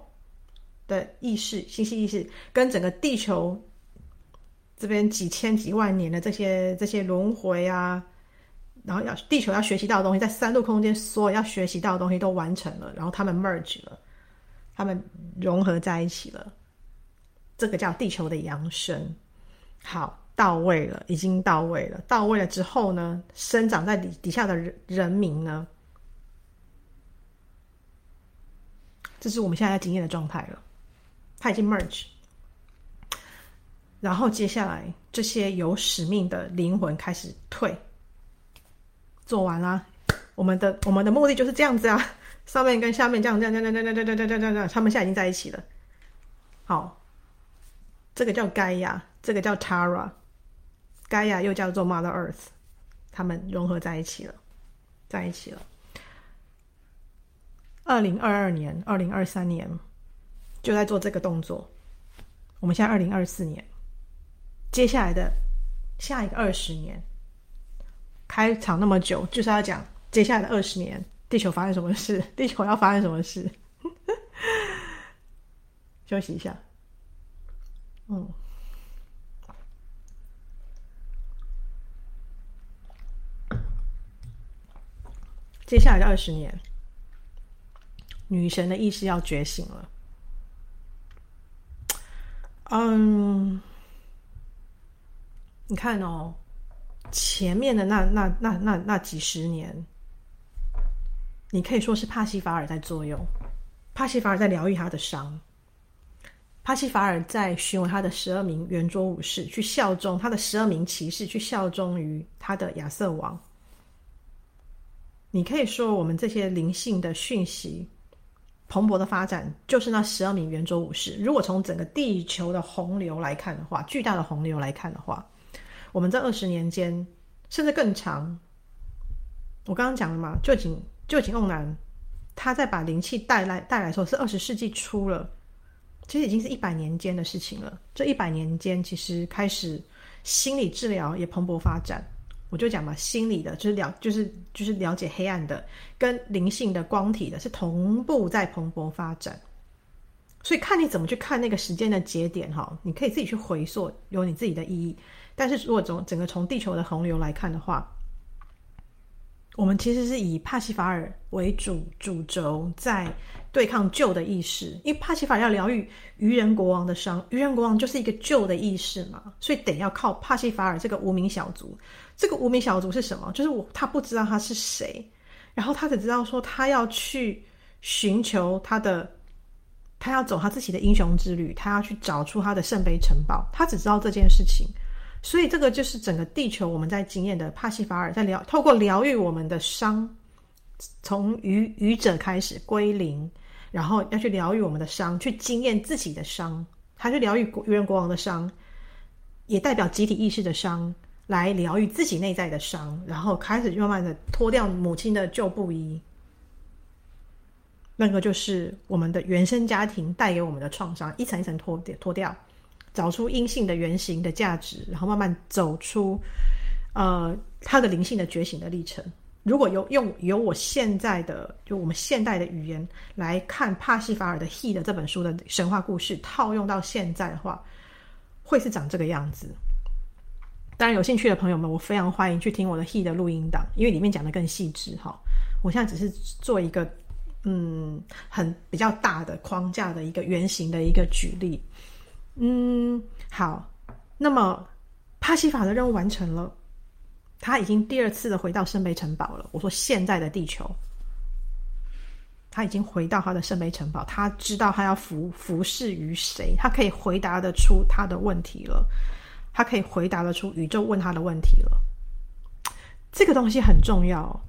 的意识、星系意识跟整个地球这边几千几万年的这些这些轮回啊，然后要地球要学习到的东西，在三度空间所有要学习到的东西都完成了，然后他们 merge 了，他们融合在一起了。这个叫地球的扬升，好，到位了，已经到位了。到位了之后呢，生长在底底下的人人民呢，这是我们现在在经验的状态了。它已经 merge，然后接下来这些有使命的灵魂开始退，做完了。我们的我们的目的就是这样子啊，上面跟下面这样这样这样这样这样这样这样这样，他们现在已经在一起了。好。这个叫盖亚，这个叫 Tara，盖亚又叫做 Mother Earth，他们融合在一起了，在一起了。二零二二年、二零二三年就在做这个动作。我们现在二零二四年，接下来的下一个二十年，开场那么久，就是要讲接下来的二十年，地球发生什么事？地球要发生什么事？休息一下。嗯，接下来的二十年，女神的意识要觉醒了。嗯，你看哦，前面的那那那那那几十年，你可以说是帕西法尔在作用，帕西法尔在疗愈他的伤。帕西法尔在询问他的十二名圆桌武士，去效忠他的十二名骑士，去效忠于他的亚瑟王。你可以说，我们这些灵性的讯息蓬勃的发展，就是那十二名圆桌武士。如果从整个地球的洪流来看的话，巨大的洪流来看的话，我们这二十年间，甚至更长。我刚刚讲了嘛，臼井臼井瓮男，他在把灵气带来带来的时候，是二十世纪初了。其实已经是一百年间的事情了。这一百年间，其实开始心理治疗也蓬勃发展。我就讲嘛，心理的，就是了，就是就是了解黑暗的，跟灵性的光体的，是同步在蓬勃发展。所以看你怎么去看那个时间的节点哈，你可以自己去回溯，有你自己的意义。但是如果从整个从地球的洪流来看的话，我们其实是以帕西法尔为主主轴，在对抗旧的意识。因为帕西法尔要疗愈愚人国王的伤，愚人国王就是一个旧的意识嘛，所以得要靠帕西法尔这个无名小卒。这个无名小卒是什么？就是我他不知道他是谁，然后他只知道说他要去寻求他的，他要走他自己的英雄之旅，他要去找出他的圣杯城堡，他只知道这件事情。所以这个就是整个地球我们在经验的帕西法尔在疗，透过疗愈我们的伤，从愚愚者开始归零，然后要去疗愈我们的伤，去经验自己的伤，他去疗愈愚人国王的伤，也代表集体意识的伤，来疗愈自己内在的伤，然后开始慢慢的脱掉母亲的旧布衣，那个就是我们的原生家庭带给我们的创伤，一层一层脱掉脱掉。找出阴性的原型的价值，然后慢慢走出，呃，他的灵性的觉醒的历程。如果有用由我现在的就我们现代的语言来看帕西法尔的《He》的这本书的神话故事，套用到现在的话，会是长这个样子。当然，有兴趣的朋友们，我非常欢迎去听我的《He》的录音档，因为里面讲的更细致哈。我现在只是做一个嗯，很比较大的框架的一个原型的一个举例。嗯，好。那么帕西法的任务完成了，他已经第二次的回到圣杯城堡了。我说现在的地球，他已经回到他的圣杯城堡，他知道他要服服侍于谁，他可以回答得出他的问题了，他可以回答得出宇宙问他的问题了。这个东西很重要，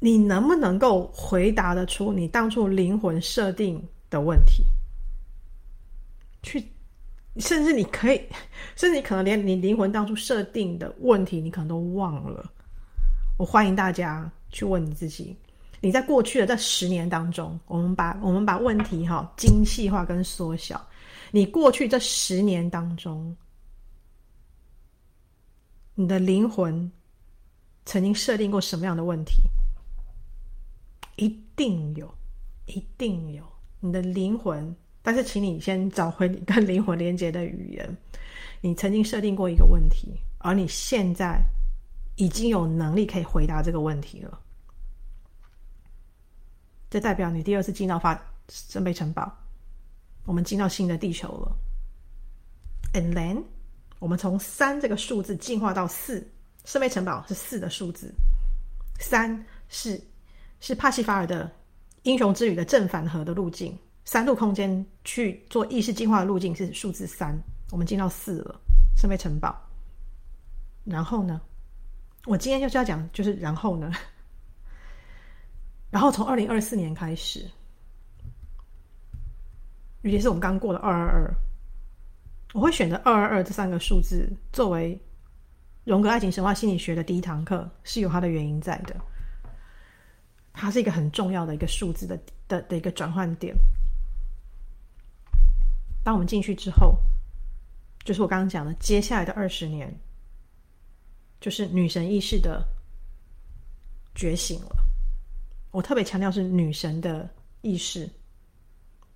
你能不能够回答得出你当初灵魂设定的问题？去，甚至你可以，甚至你可能连你灵魂当初设定的问题，你可能都忘了。我欢迎大家去问你自己：你在过去的这十年当中，我们把我们把问题哈精细化跟缩小。你过去这十年当中，你的灵魂曾经设定过什么样的问题？一定有，一定有，你的灵魂。但是，请你先找回你跟灵魂连接的语言。你曾经设定过一个问题，而你现在已经有能力可以回答这个问题了。这代表你第二次进到发圣杯城堡，我们进到新的地球了。And then，我们从三这个数字进化到四，圣杯城堡是四的数字。三是是帕西法尔的英雄之旅的正反合的路径。三度空间去做意识进化的路径是数字三，我们进到四了，圣杯城堡。然后呢，我今天就是要讲，就是然后呢，然后从二零二四年开始，尤其是我们刚过的二二二，我会选择二二二这三个数字作为荣格爱情神话心理学的第一堂课，是有它的原因在的。它是一个很重要的一个数字的的的一个转换点。当我们进去之后，就是我刚刚讲的，接下来的二十年，就是女神意识的觉醒了。我特别强调是女神的意识，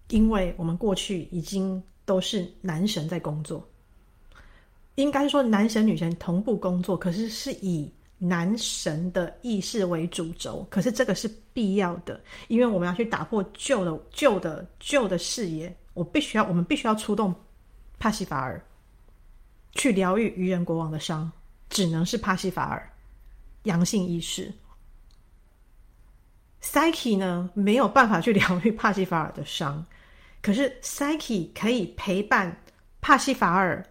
因为我们过去已经都是男神在工作，应该说男神女神同步工作，可是是以男神的意识为主轴。可是这个是必要的，因为我们要去打破旧的、旧的、旧的视野。我必须要，我们必须要出动帕西法尔去疗愈愚人国王的伤，只能是帕西法尔阳性意识。Psyche 呢，没有办法去疗愈帕西法尔的伤，可是 Psyche 可以陪伴帕西法尔，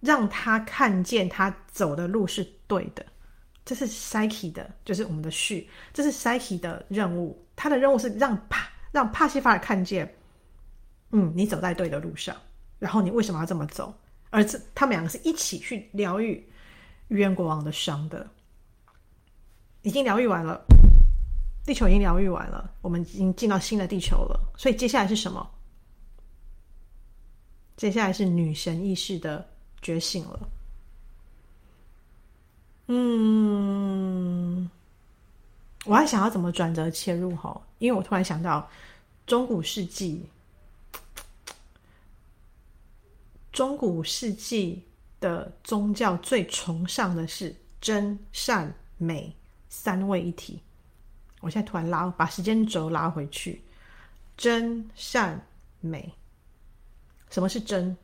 让他看见他走的路是对的。这是 Psyche 的，就是我们的序，这是 Psyche 的任务。他的任务是让帕让帕西法尔看见。嗯，你走在对的路上，然后你为什么要这么走？而这他们两个是一起去疗愈愚人国王的伤的，已经疗愈完了，地球已经疗愈完了，我们已经进到新的地球了。所以接下来是什么？接下来是女神意识的觉醒了。嗯，我还想要怎么转折切入哈？因为我突然想到中古世纪。中古世纪的宗教最崇尚的是真善美三位一体。我现在突然拉，把时间轴拉回去，真善美。什么是真？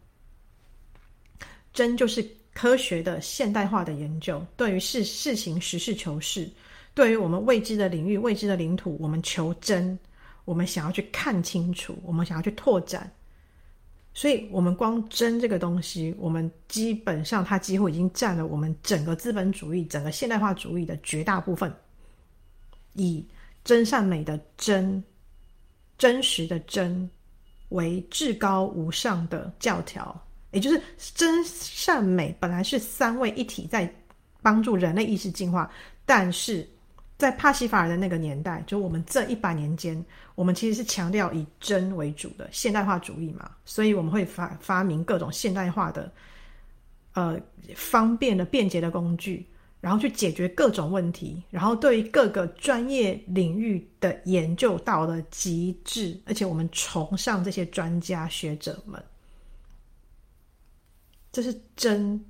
真就是科学的现代化的研究，对于事事情实事求是，对于我们未知的领域、未知的领土，我们求真，我们想要去看清楚，我们想要去拓展。所以，我们光真这个东西，我们基本上它几乎已经占了我们整个资本主义、整个现代化主义的绝大部分。以真善美的真，真实的真，为至高无上的教条，也就是真善美本来是三位一体，在帮助人类意识进化，但是。在帕西法尔的那个年代，就我们这一百年间，我们其实是强调以真为主的现代化主义嘛，所以我们会发发明各种现代化的、呃方便的、便捷的工具，然后去解决各种问题，然后对于各个专业领域的研究到了极致，而且我们崇尚这些专家学者们，这是真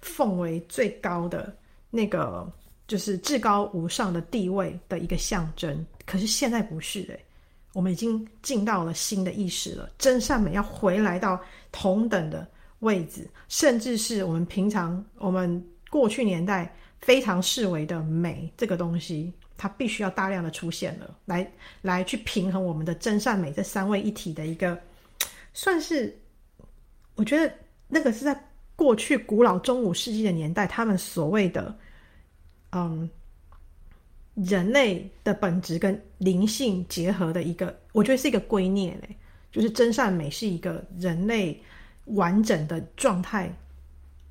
奉为最高的那个。就是至高无上的地位的一个象征，可是现在不是诶，我们已经进到了新的意识了，真善美要回来到同等的位置，甚至是我们平常我们过去年代非常视为的美这个东西，它必须要大量的出现了，来来去平衡我们的真善美这三位一体的一个，算是我觉得那个是在过去古老中古世纪的年代，他们所谓的。嗯，人类的本质跟灵性结合的一个，我觉得是一个归臬嘞，就是真善美是一个人类完整的状态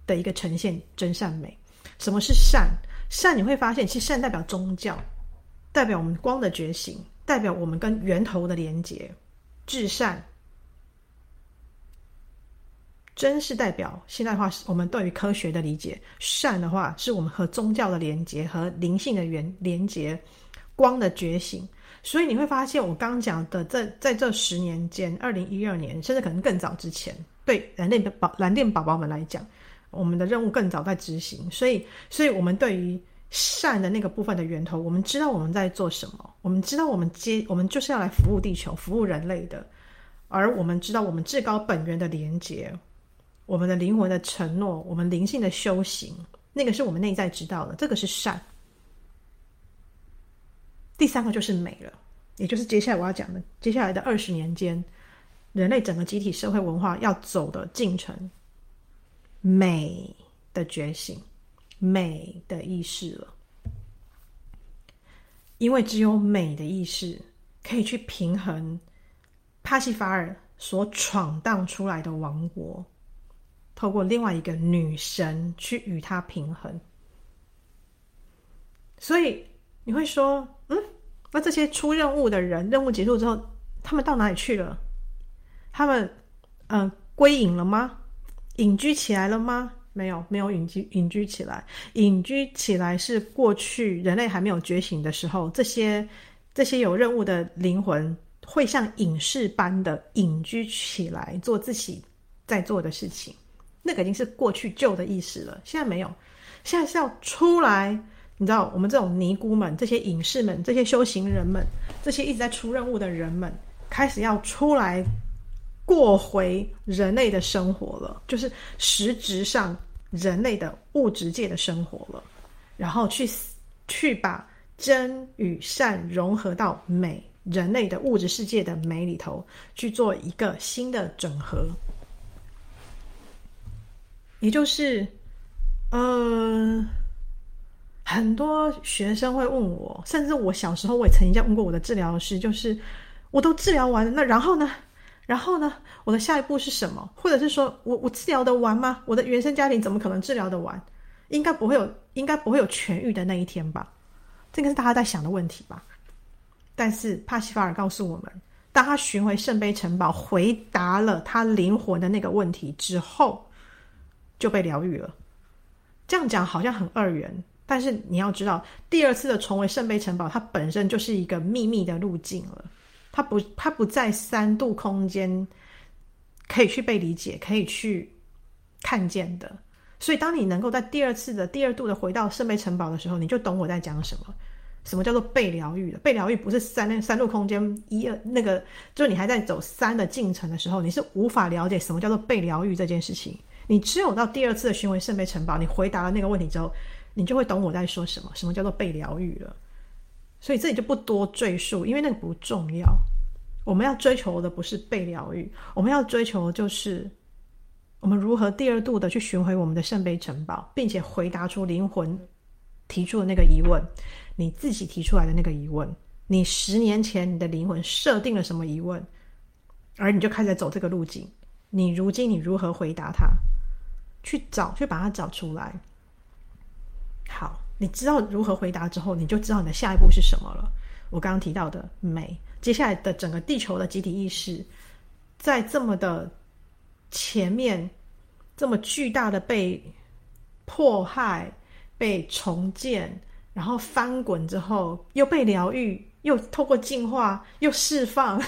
的一个呈现。真善美，什么是善？善你会发现，其实善代表宗教，代表我们光的觉醒，代表我们跟源头的连接，至善。真是代表现代化，我们对于科学的理解；善的话，是我们和宗教的连接和灵性的连连接，光的觉醒。所以你会发现，我刚讲的，在在这十年间，二零一二年，甚至可能更早之前，对蓝电宝蓝电宝宝们来讲，我们的任务更早在执行。所以，所以我们对于善的那个部分的源头，我们知道我们在做什么，我们知道我们接我们就是要来服务地球、服务人类的，而我们知道我们至高本源的连接。我们的灵魂的承诺，我们灵性的修行，那个是我们内在知道的，这个是善。第三个就是美了，也就是接下来我要讲的，接下来的二十年间，人类整个集体社会文化要走的进程，美的觉醒，美的意识了。因为只有美的意识，可以去平衡帕西法尔所闯荡出来的王国。透过另外一个女神去与他平衡，所以你会说，嗯，那这些出任务的人，任务结束之后，他们到哪里去了？他们，嗯，归隐了吗？隐居起来了吗？没有，没有隐居，隐居起来。隐居起来是过去人类还没有觉醒的时候，这些这些有任务的灵魂会像隐士般的隐居起来，做自己在做的事情。那个已经是过去旧的意识了，现在没有，现在是要出来。你知道，我们这种尼姑们、这些隐士们、这些修行人们、这些一直在出任务的人们，开始要出来过回人类的生活了，就是实质上人类的物质界的生活了，然后去去把真与善融合到美，人类的物质世界的美里头去做一个新的整合。也就是，呃，很多学生会问我，甚至我小时候我也曾经在问过我的治疗师，就是我都治疗完了，那然后呢？然后呢？我的下一步是什么？或者是说我我治疗得完吗？我的原生家庭怎么可能治疗得完？应该不会有，应该不会有痊愈的那一天吧？这个是大家在想的问题吧？但是帕西法尔告诉我们，当他寻回圣杯城堡，回答了他灵魂的那个问题之后。就被疗愈了。这样讲好像很二元，但是你要知道，第二次的重回圣杯城堡，它本身就是一个秘密的路径了。它不，它不在三度空间可以去被理解、可以去看见的。所以，当你能够在第二次的第二度的回到圣杯城堡的时候，你就懂我在讲什么。什么叫做被疗愈的？被疗愈不是三三度空间一二那个，就是你还在走三的进程的时候，你是无法了解什么叫做被疗愈这件事情。你只有到第二次的巡回圣杯城堡，你回答了那个问题之后，你就会懂我在说什么。什么叫做被疗愈了？所以这里就不多赘述，因为那个不重要。我们要追求的不是被疗愈，我们要追求的就是我们如何第二度的去巡回我们的圣杯城堡，并且回答出灵魂提出的那个疑问。你自己提出来的那个疑问，你十年前你的灵魂设定了什么疑问，而你就开始走这个路径。你如今你如何回答它？去找，去把它找出来。好，你知道如何回答之后，你就知道你的下一步是什么了。我刚刚提到的美，接下来的整个地球的集体意识，在这么的前面，这么巨大的被迫害、被重建。然后翻滚之后，又被疗愈，又透过进化，又释放，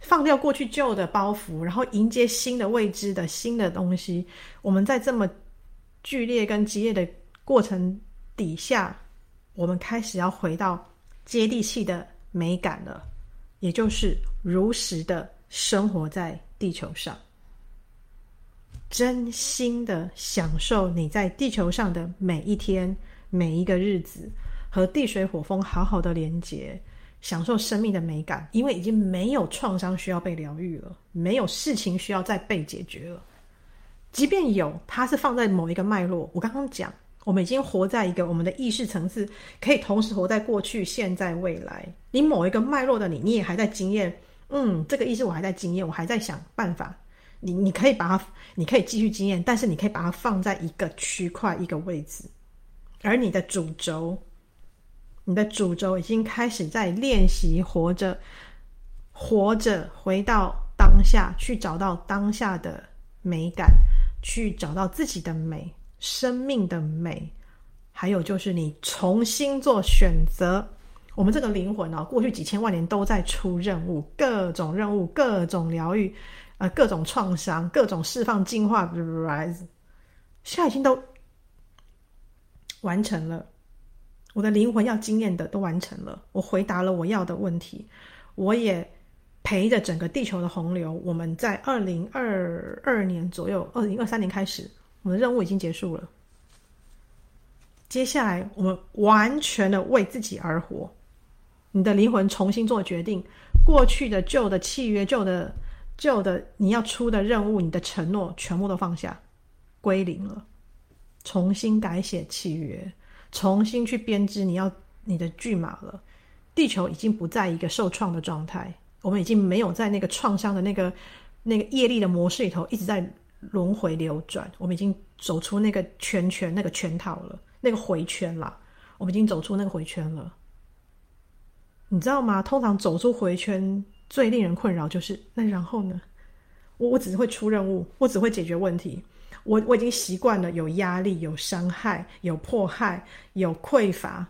放掉过去旧的包袱，然后迎接新的未知的新的东西。我们在这么剧烈跟激烈的过程底下，我们开始要回到接地气的美感了，也就是如实的生活在地球上，真心的享受你在地球上的每一天。每一个日子和地水火风好好的连接，享受生命的美感，因为已经没有创伤需要被疗愈了，没有事情需要再被解决了。即便有，它是放在某一个脉络。我刚刚讲，我们已经活在一个我们的意识层次，可以同时活在过去、现在、未来。你某一个脉络的你，你也还在经验。嗯，这个意识我还在经验，我还在想办法。你你可以把它，你可以继续经验，但是你可以把它放在一个区块、一个位置。而你的主轴，你的主轴已经开始在练习活着，活着回到当下，去找到当下的美感，去找到自己的美，生命的美。还有就是你重新做选择。我们这个灵魂啊，过去几千万年都在出任务，各种任务，各种疗愈，呃，各种创伤，各种释放、进化，rise，现在已经都。完成了，我的灵魂要经验的都完成了。我回答了我要的问题，我也陪着整个地球的洪流。我们在二零二二年左右，二零二三年开始，我们的任务已经结束了。接下来，我们完全的为自己而活。你的灵魂重新做决定，过去的旧的契约、旧的旧的你要出的任务、你的承诺，全部都放下，归零了。重新改写契约，重新去编织你要你的剧码了。地球已经不在一个受创的状态，我们已经没有在那个创伤的那个那个业力的模式里头一直在轮回流转。我们已经走出那个圈圈、那个圈套了，那个回圈了。我们已经走出那个回圈了。你知道吗？通常走出回圈最令人困扰就是那然后呢？我我只是会出任务，我只会解决问题。我我已经习惯了有压力、有伤害、有迫害、有匮乏，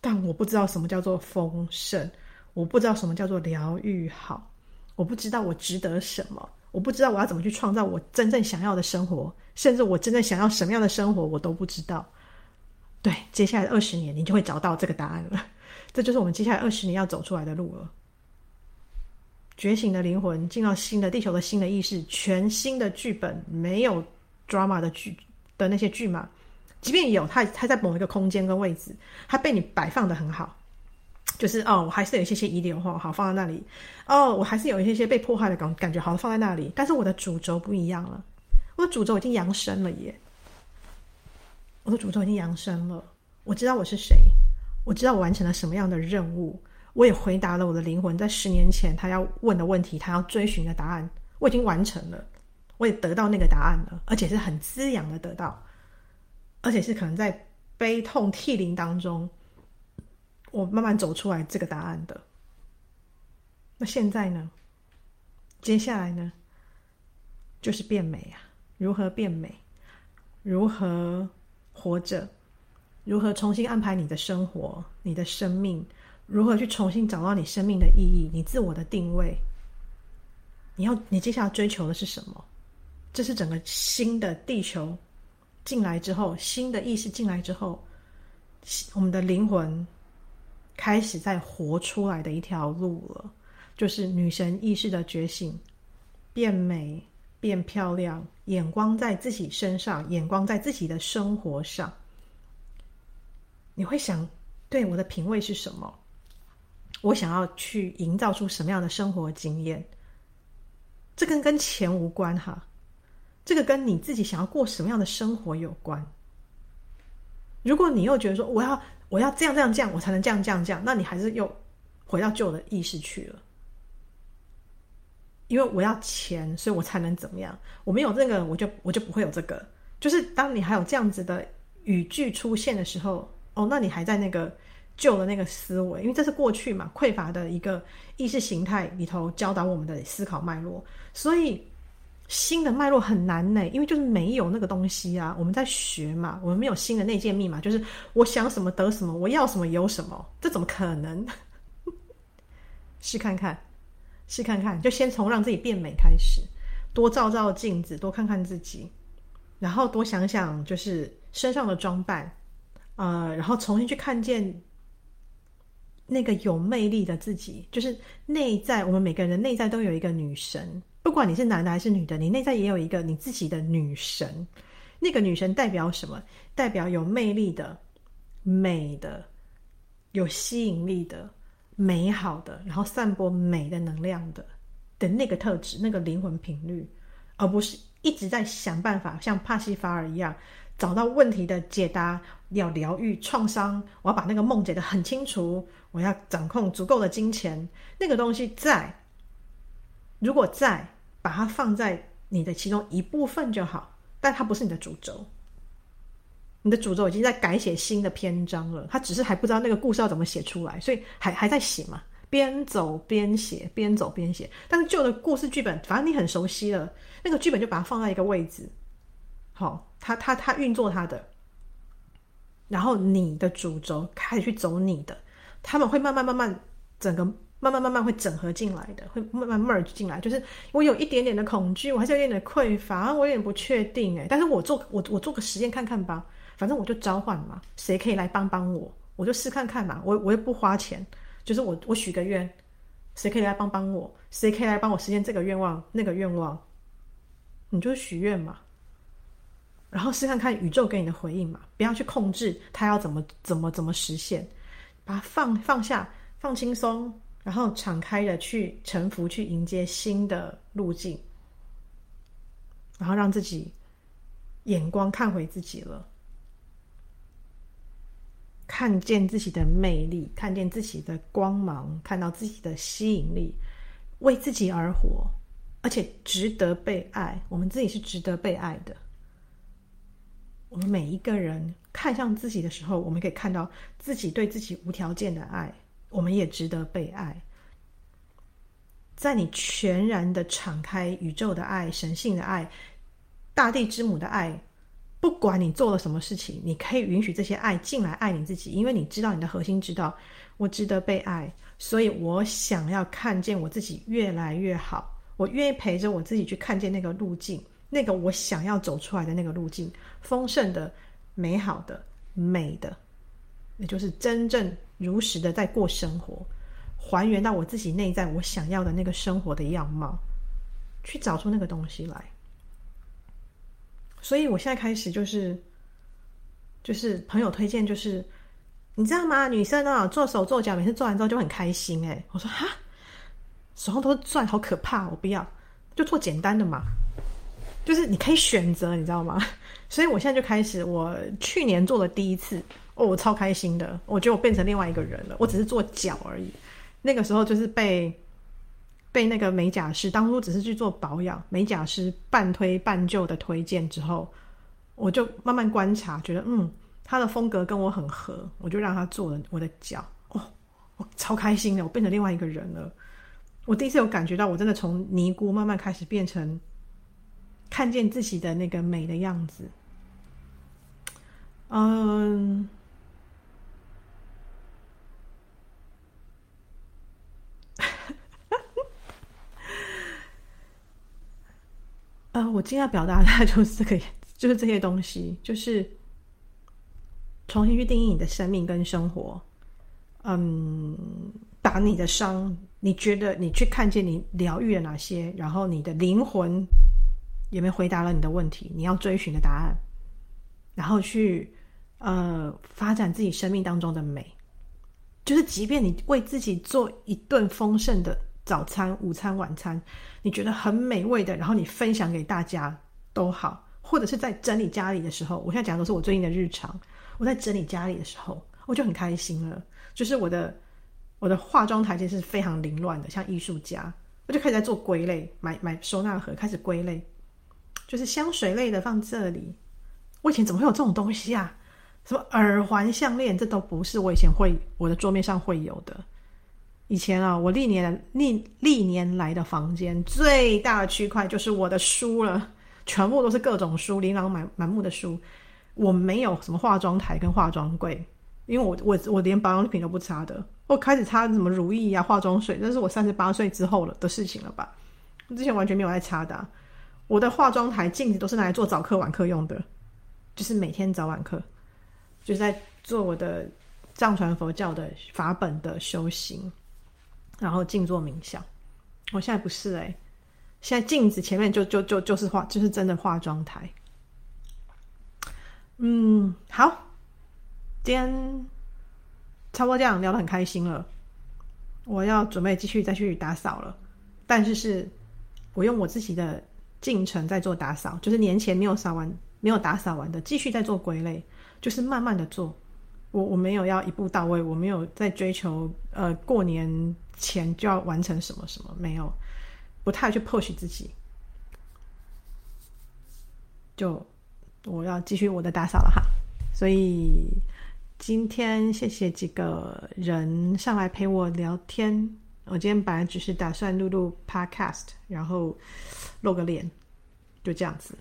但我不知道什么叫做丰盛，我不知道什么叫做疗愈好，我不知道我值得什么，我不知道我要怎么去创造我真正想要的生活，甚至我真正想要什么样的生活，我都不知道。对，接下来二十年，你就会找到这个答案了。这就是我们接下来二十年要走出来的路了。觉醒的灵魂进到新的地球的新的意识，全新的剧本，没有。Drama 的剧的那些剧嘛，即便有，它它在某一个空间跟位置，它被你摆放的很好，就是哦，我还是有一些些遗留哈，好放在那里。哦，我还是有一些些被破坏的感感觉，好放在那里。但是我的主轴不一样了，我的主轴已经扬升了耶，我的主轴已经扬升了。我知道我是谁，我知道我完成了什么样的任务，我也回答了我的灵魂在十年前他要问的问题，他要追寻的答案，我已经完成了。我也得到那个答案了，而且是很滋养的得到，而且是可能在悲痛涕零当中，我慢慢走出来这个答案的。那现在呢？接下来呢？就是变美啊！如何变美？如何活着？如何重新安排你的生活、你的生命？如何去重新找到你生命的意义、你自我的定位？你要，你接下来追求的是什么？这是整个新的地球进来之后，新的意识进来之后，我们的灵魂开始在活出来的一条路了，就是女神意识的觉醒，变美、变漂亮，眼光在自己身上，眼光在自己的生活上。你会想，对，我的品味是什么？我想要去营造出什么样的生活经验？这跟跟钱无关哈。这个跟你自己想要过什么样的生活有关。如果你又觉得说我要我要这样这样这样，我才能这样这样这样，那你还是又回到旧的意识去了。因为我要钱，所以我才能怎么样？我没有这个，我就我就不会有这个。就是当你还有这样子的语句出现的时候，哦，那你还在那个旧的那个思维，因为这是过去嘛，匮乏的一个意识形态里头教导我们的思考脉络，所以。新的脉络很难呢，因为就是没有那个东西啊。我们在学嘛，我们没有新的内建密码，就是我想什么得什么，我要什么有什么，这怎么可能？试看看，试看看，就先从让自己变美开始，多照照镜子，多看看自己，然后多想想就是身上的装扮，呃，然后重新去看见那个有魅力的自己，就是内在，我们每个人的内在都有一个女神。不管你是男的还是女的，你内在也有一个你自己的女神。那个女神代表什么？代表有魅力的、美的、有吸引力的、美好的，然后散播美的能量的的那个特质、那个灵魂频率，而不是一直在想办法像帕西法尔一样找到问题的解答，要疗愈创伤。我要把那个梦解得很清楚，我要掌控足够的金钱。那个东西在，如果在。把它放在你的其中一部分就好，但它不是你的主轴。你的主轴已经在改写新的篇章了，他只是还不知道那个故事要怎么写出来，所以还还在写嘛，边走边写，边走边写。但是旧的故事剧本，反正你很熟悉了，那个剧本就把它放在一个位置，好，他他他运作他的，然后你的主轴开始去走你的，他们会慢慢慢慢整个。慢慢慢慢会整合进来的，会慢慢 merge 进来。就是我有一点点的恐惧，我还是有点点匮乏，我有点不确定诶，但是我做我我做个实验看看吧，反正我就召唤嘛，谁可以来帮帮我，我就试看看嘛。我我又不花钱，就是我我许个愿，谁可以来帮帮我，谁可以来帮我实现这个愿望那个愿望，你就许愿嘛，然后试看看宇宙给你的回应嘛，不要去控制它要怎么怎么怎么实现，把它放放下，放轻松。然后敞开的去臣服，去迎接新的路径，然后让自己眼光看回自己了，看见自己的魅力，看见自己的光芒，看到自己的吸引力，为自己而活，而且值得被爱。我们自己是值得被爱的。我们每一个人看向自己的时候，我们可以看到自己对自己无条件的爱。我们也值得被爱，在你全然的敞开宇宙的爱、神性的爱、大地之母的爱，不管你做了什么事情，你可以允许这些爱进来爱你自己，因为你知道你的核心知道我值得被爱，所以我想要看见我自己越来越好，我愿意陪着我自己去看见那个路径，那个我想要走出来的那个路径，丰盛的、美好的、美的，也就是真正。如实的在过生活，还原到我自己内在我想要的那个生活的样貌，去找出那个东西来。所以我现在开始就是，就是朋友推荐，就是你知道吗？女生啊，做手做脚，每次做完之后就很开心。诶，我说哈，手上都是钻，好可怕，我不要，就做简单的嘛。就是你可以选择，你知道吗？所以我现在就开始，我去年做了第一次。哦，我超开心的，我觉得我变成另外一个人了。我只是做脚而已，那个时候就是被被那个美甲师当初只是去做保养，美甲师半推半就的推荐之后，我就慢慢观察，觉得嗯，他的风格跟我很合，我就让他做了我的脚。哦，我超开心的，我变成另外一个人了。我第一次有感觉到，我真的从尼姑慢慢开始变成看见自己的那个美的样子。嗯。呃，我今天要表达的 就是这个就是这些东西，就是重新去定义你的生命跟生活。嗯，把你的伤，你觉得你去看见你疗愈了哪些，然后你的灵魂有没有回答了你的问题？你要追寻的答案，然后去呃发展自己生命当中的美。就是，即便你为自己做一顿丰盛的早餐、午餐、晚餐，你觉得很美味的，然后你分享给大家都好，或者是在整理家里的时候，我现在讲的都是我最近的日常。我在整理家里的时候，我就很开心了。就是我的我的化妆台其实是非常凌乱的，像艺术家，我就开始在做归类，买买收纳盒，开始归类，就是香水类的放这里。我以前怎么会有这种东西啊？什么耳环、项链，这都不是我以前会我的桌面上会有的。以前啊，我历年历历年来的房间最大的区块就是我的书了，全部都是各种书，琳琅满满目的书。我没有什么化妆台跟化妆柜，因为我我我连保养品都不擦的。我开始擦什么乳液啊、化妆水，那是我三十八岁之后了的事情了吧？之前完全没有在擦的。我的化妆台镜子都是拿来做早课晚课用的，就是每天早晚课。就是在做我的藏传佛教的法本的修行，然后静坐冥想。我现在不是哎、现在镜子前面就就就就是化，就是真的化妆台。嗯，好，今天差不多这样聊得很开心了。我要准备继续再去打扫了，但是是我用我自己的进程在做打扫，就是年前没有扫完、没有打扫完的，继续在做归类。就是慢慢的做，我我没有要一步到位，我没有在追求呃过年前就要完成什么什么，没有，不太去 push 自己，就我要继续我的打扫了哈。所以今天谢谢几个人上来陪我聊天，我今天本来只是打算录录 podcast，然后露个脸，就这样子，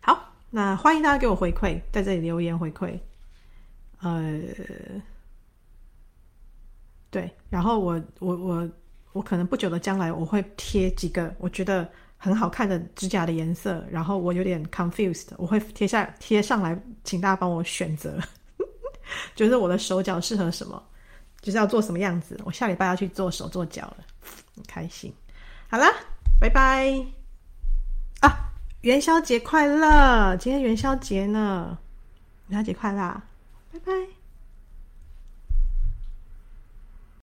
好。那欢迎大家给我回馈，在这里留言回馈。呃，对，然后我我我我可能不久的将来我会贴几个我觉得很好看的指甲的颜色，然后我有点 confused，我会贴下贴上来，请大家帮我选择，就是我的手脚适合什么，就是要做什么样子。我下礼拜要去做手做脚了，很开心。好啦，拜拜啊！元宵节快乐！今天元宵节呢，元宵节快乐，拜拜。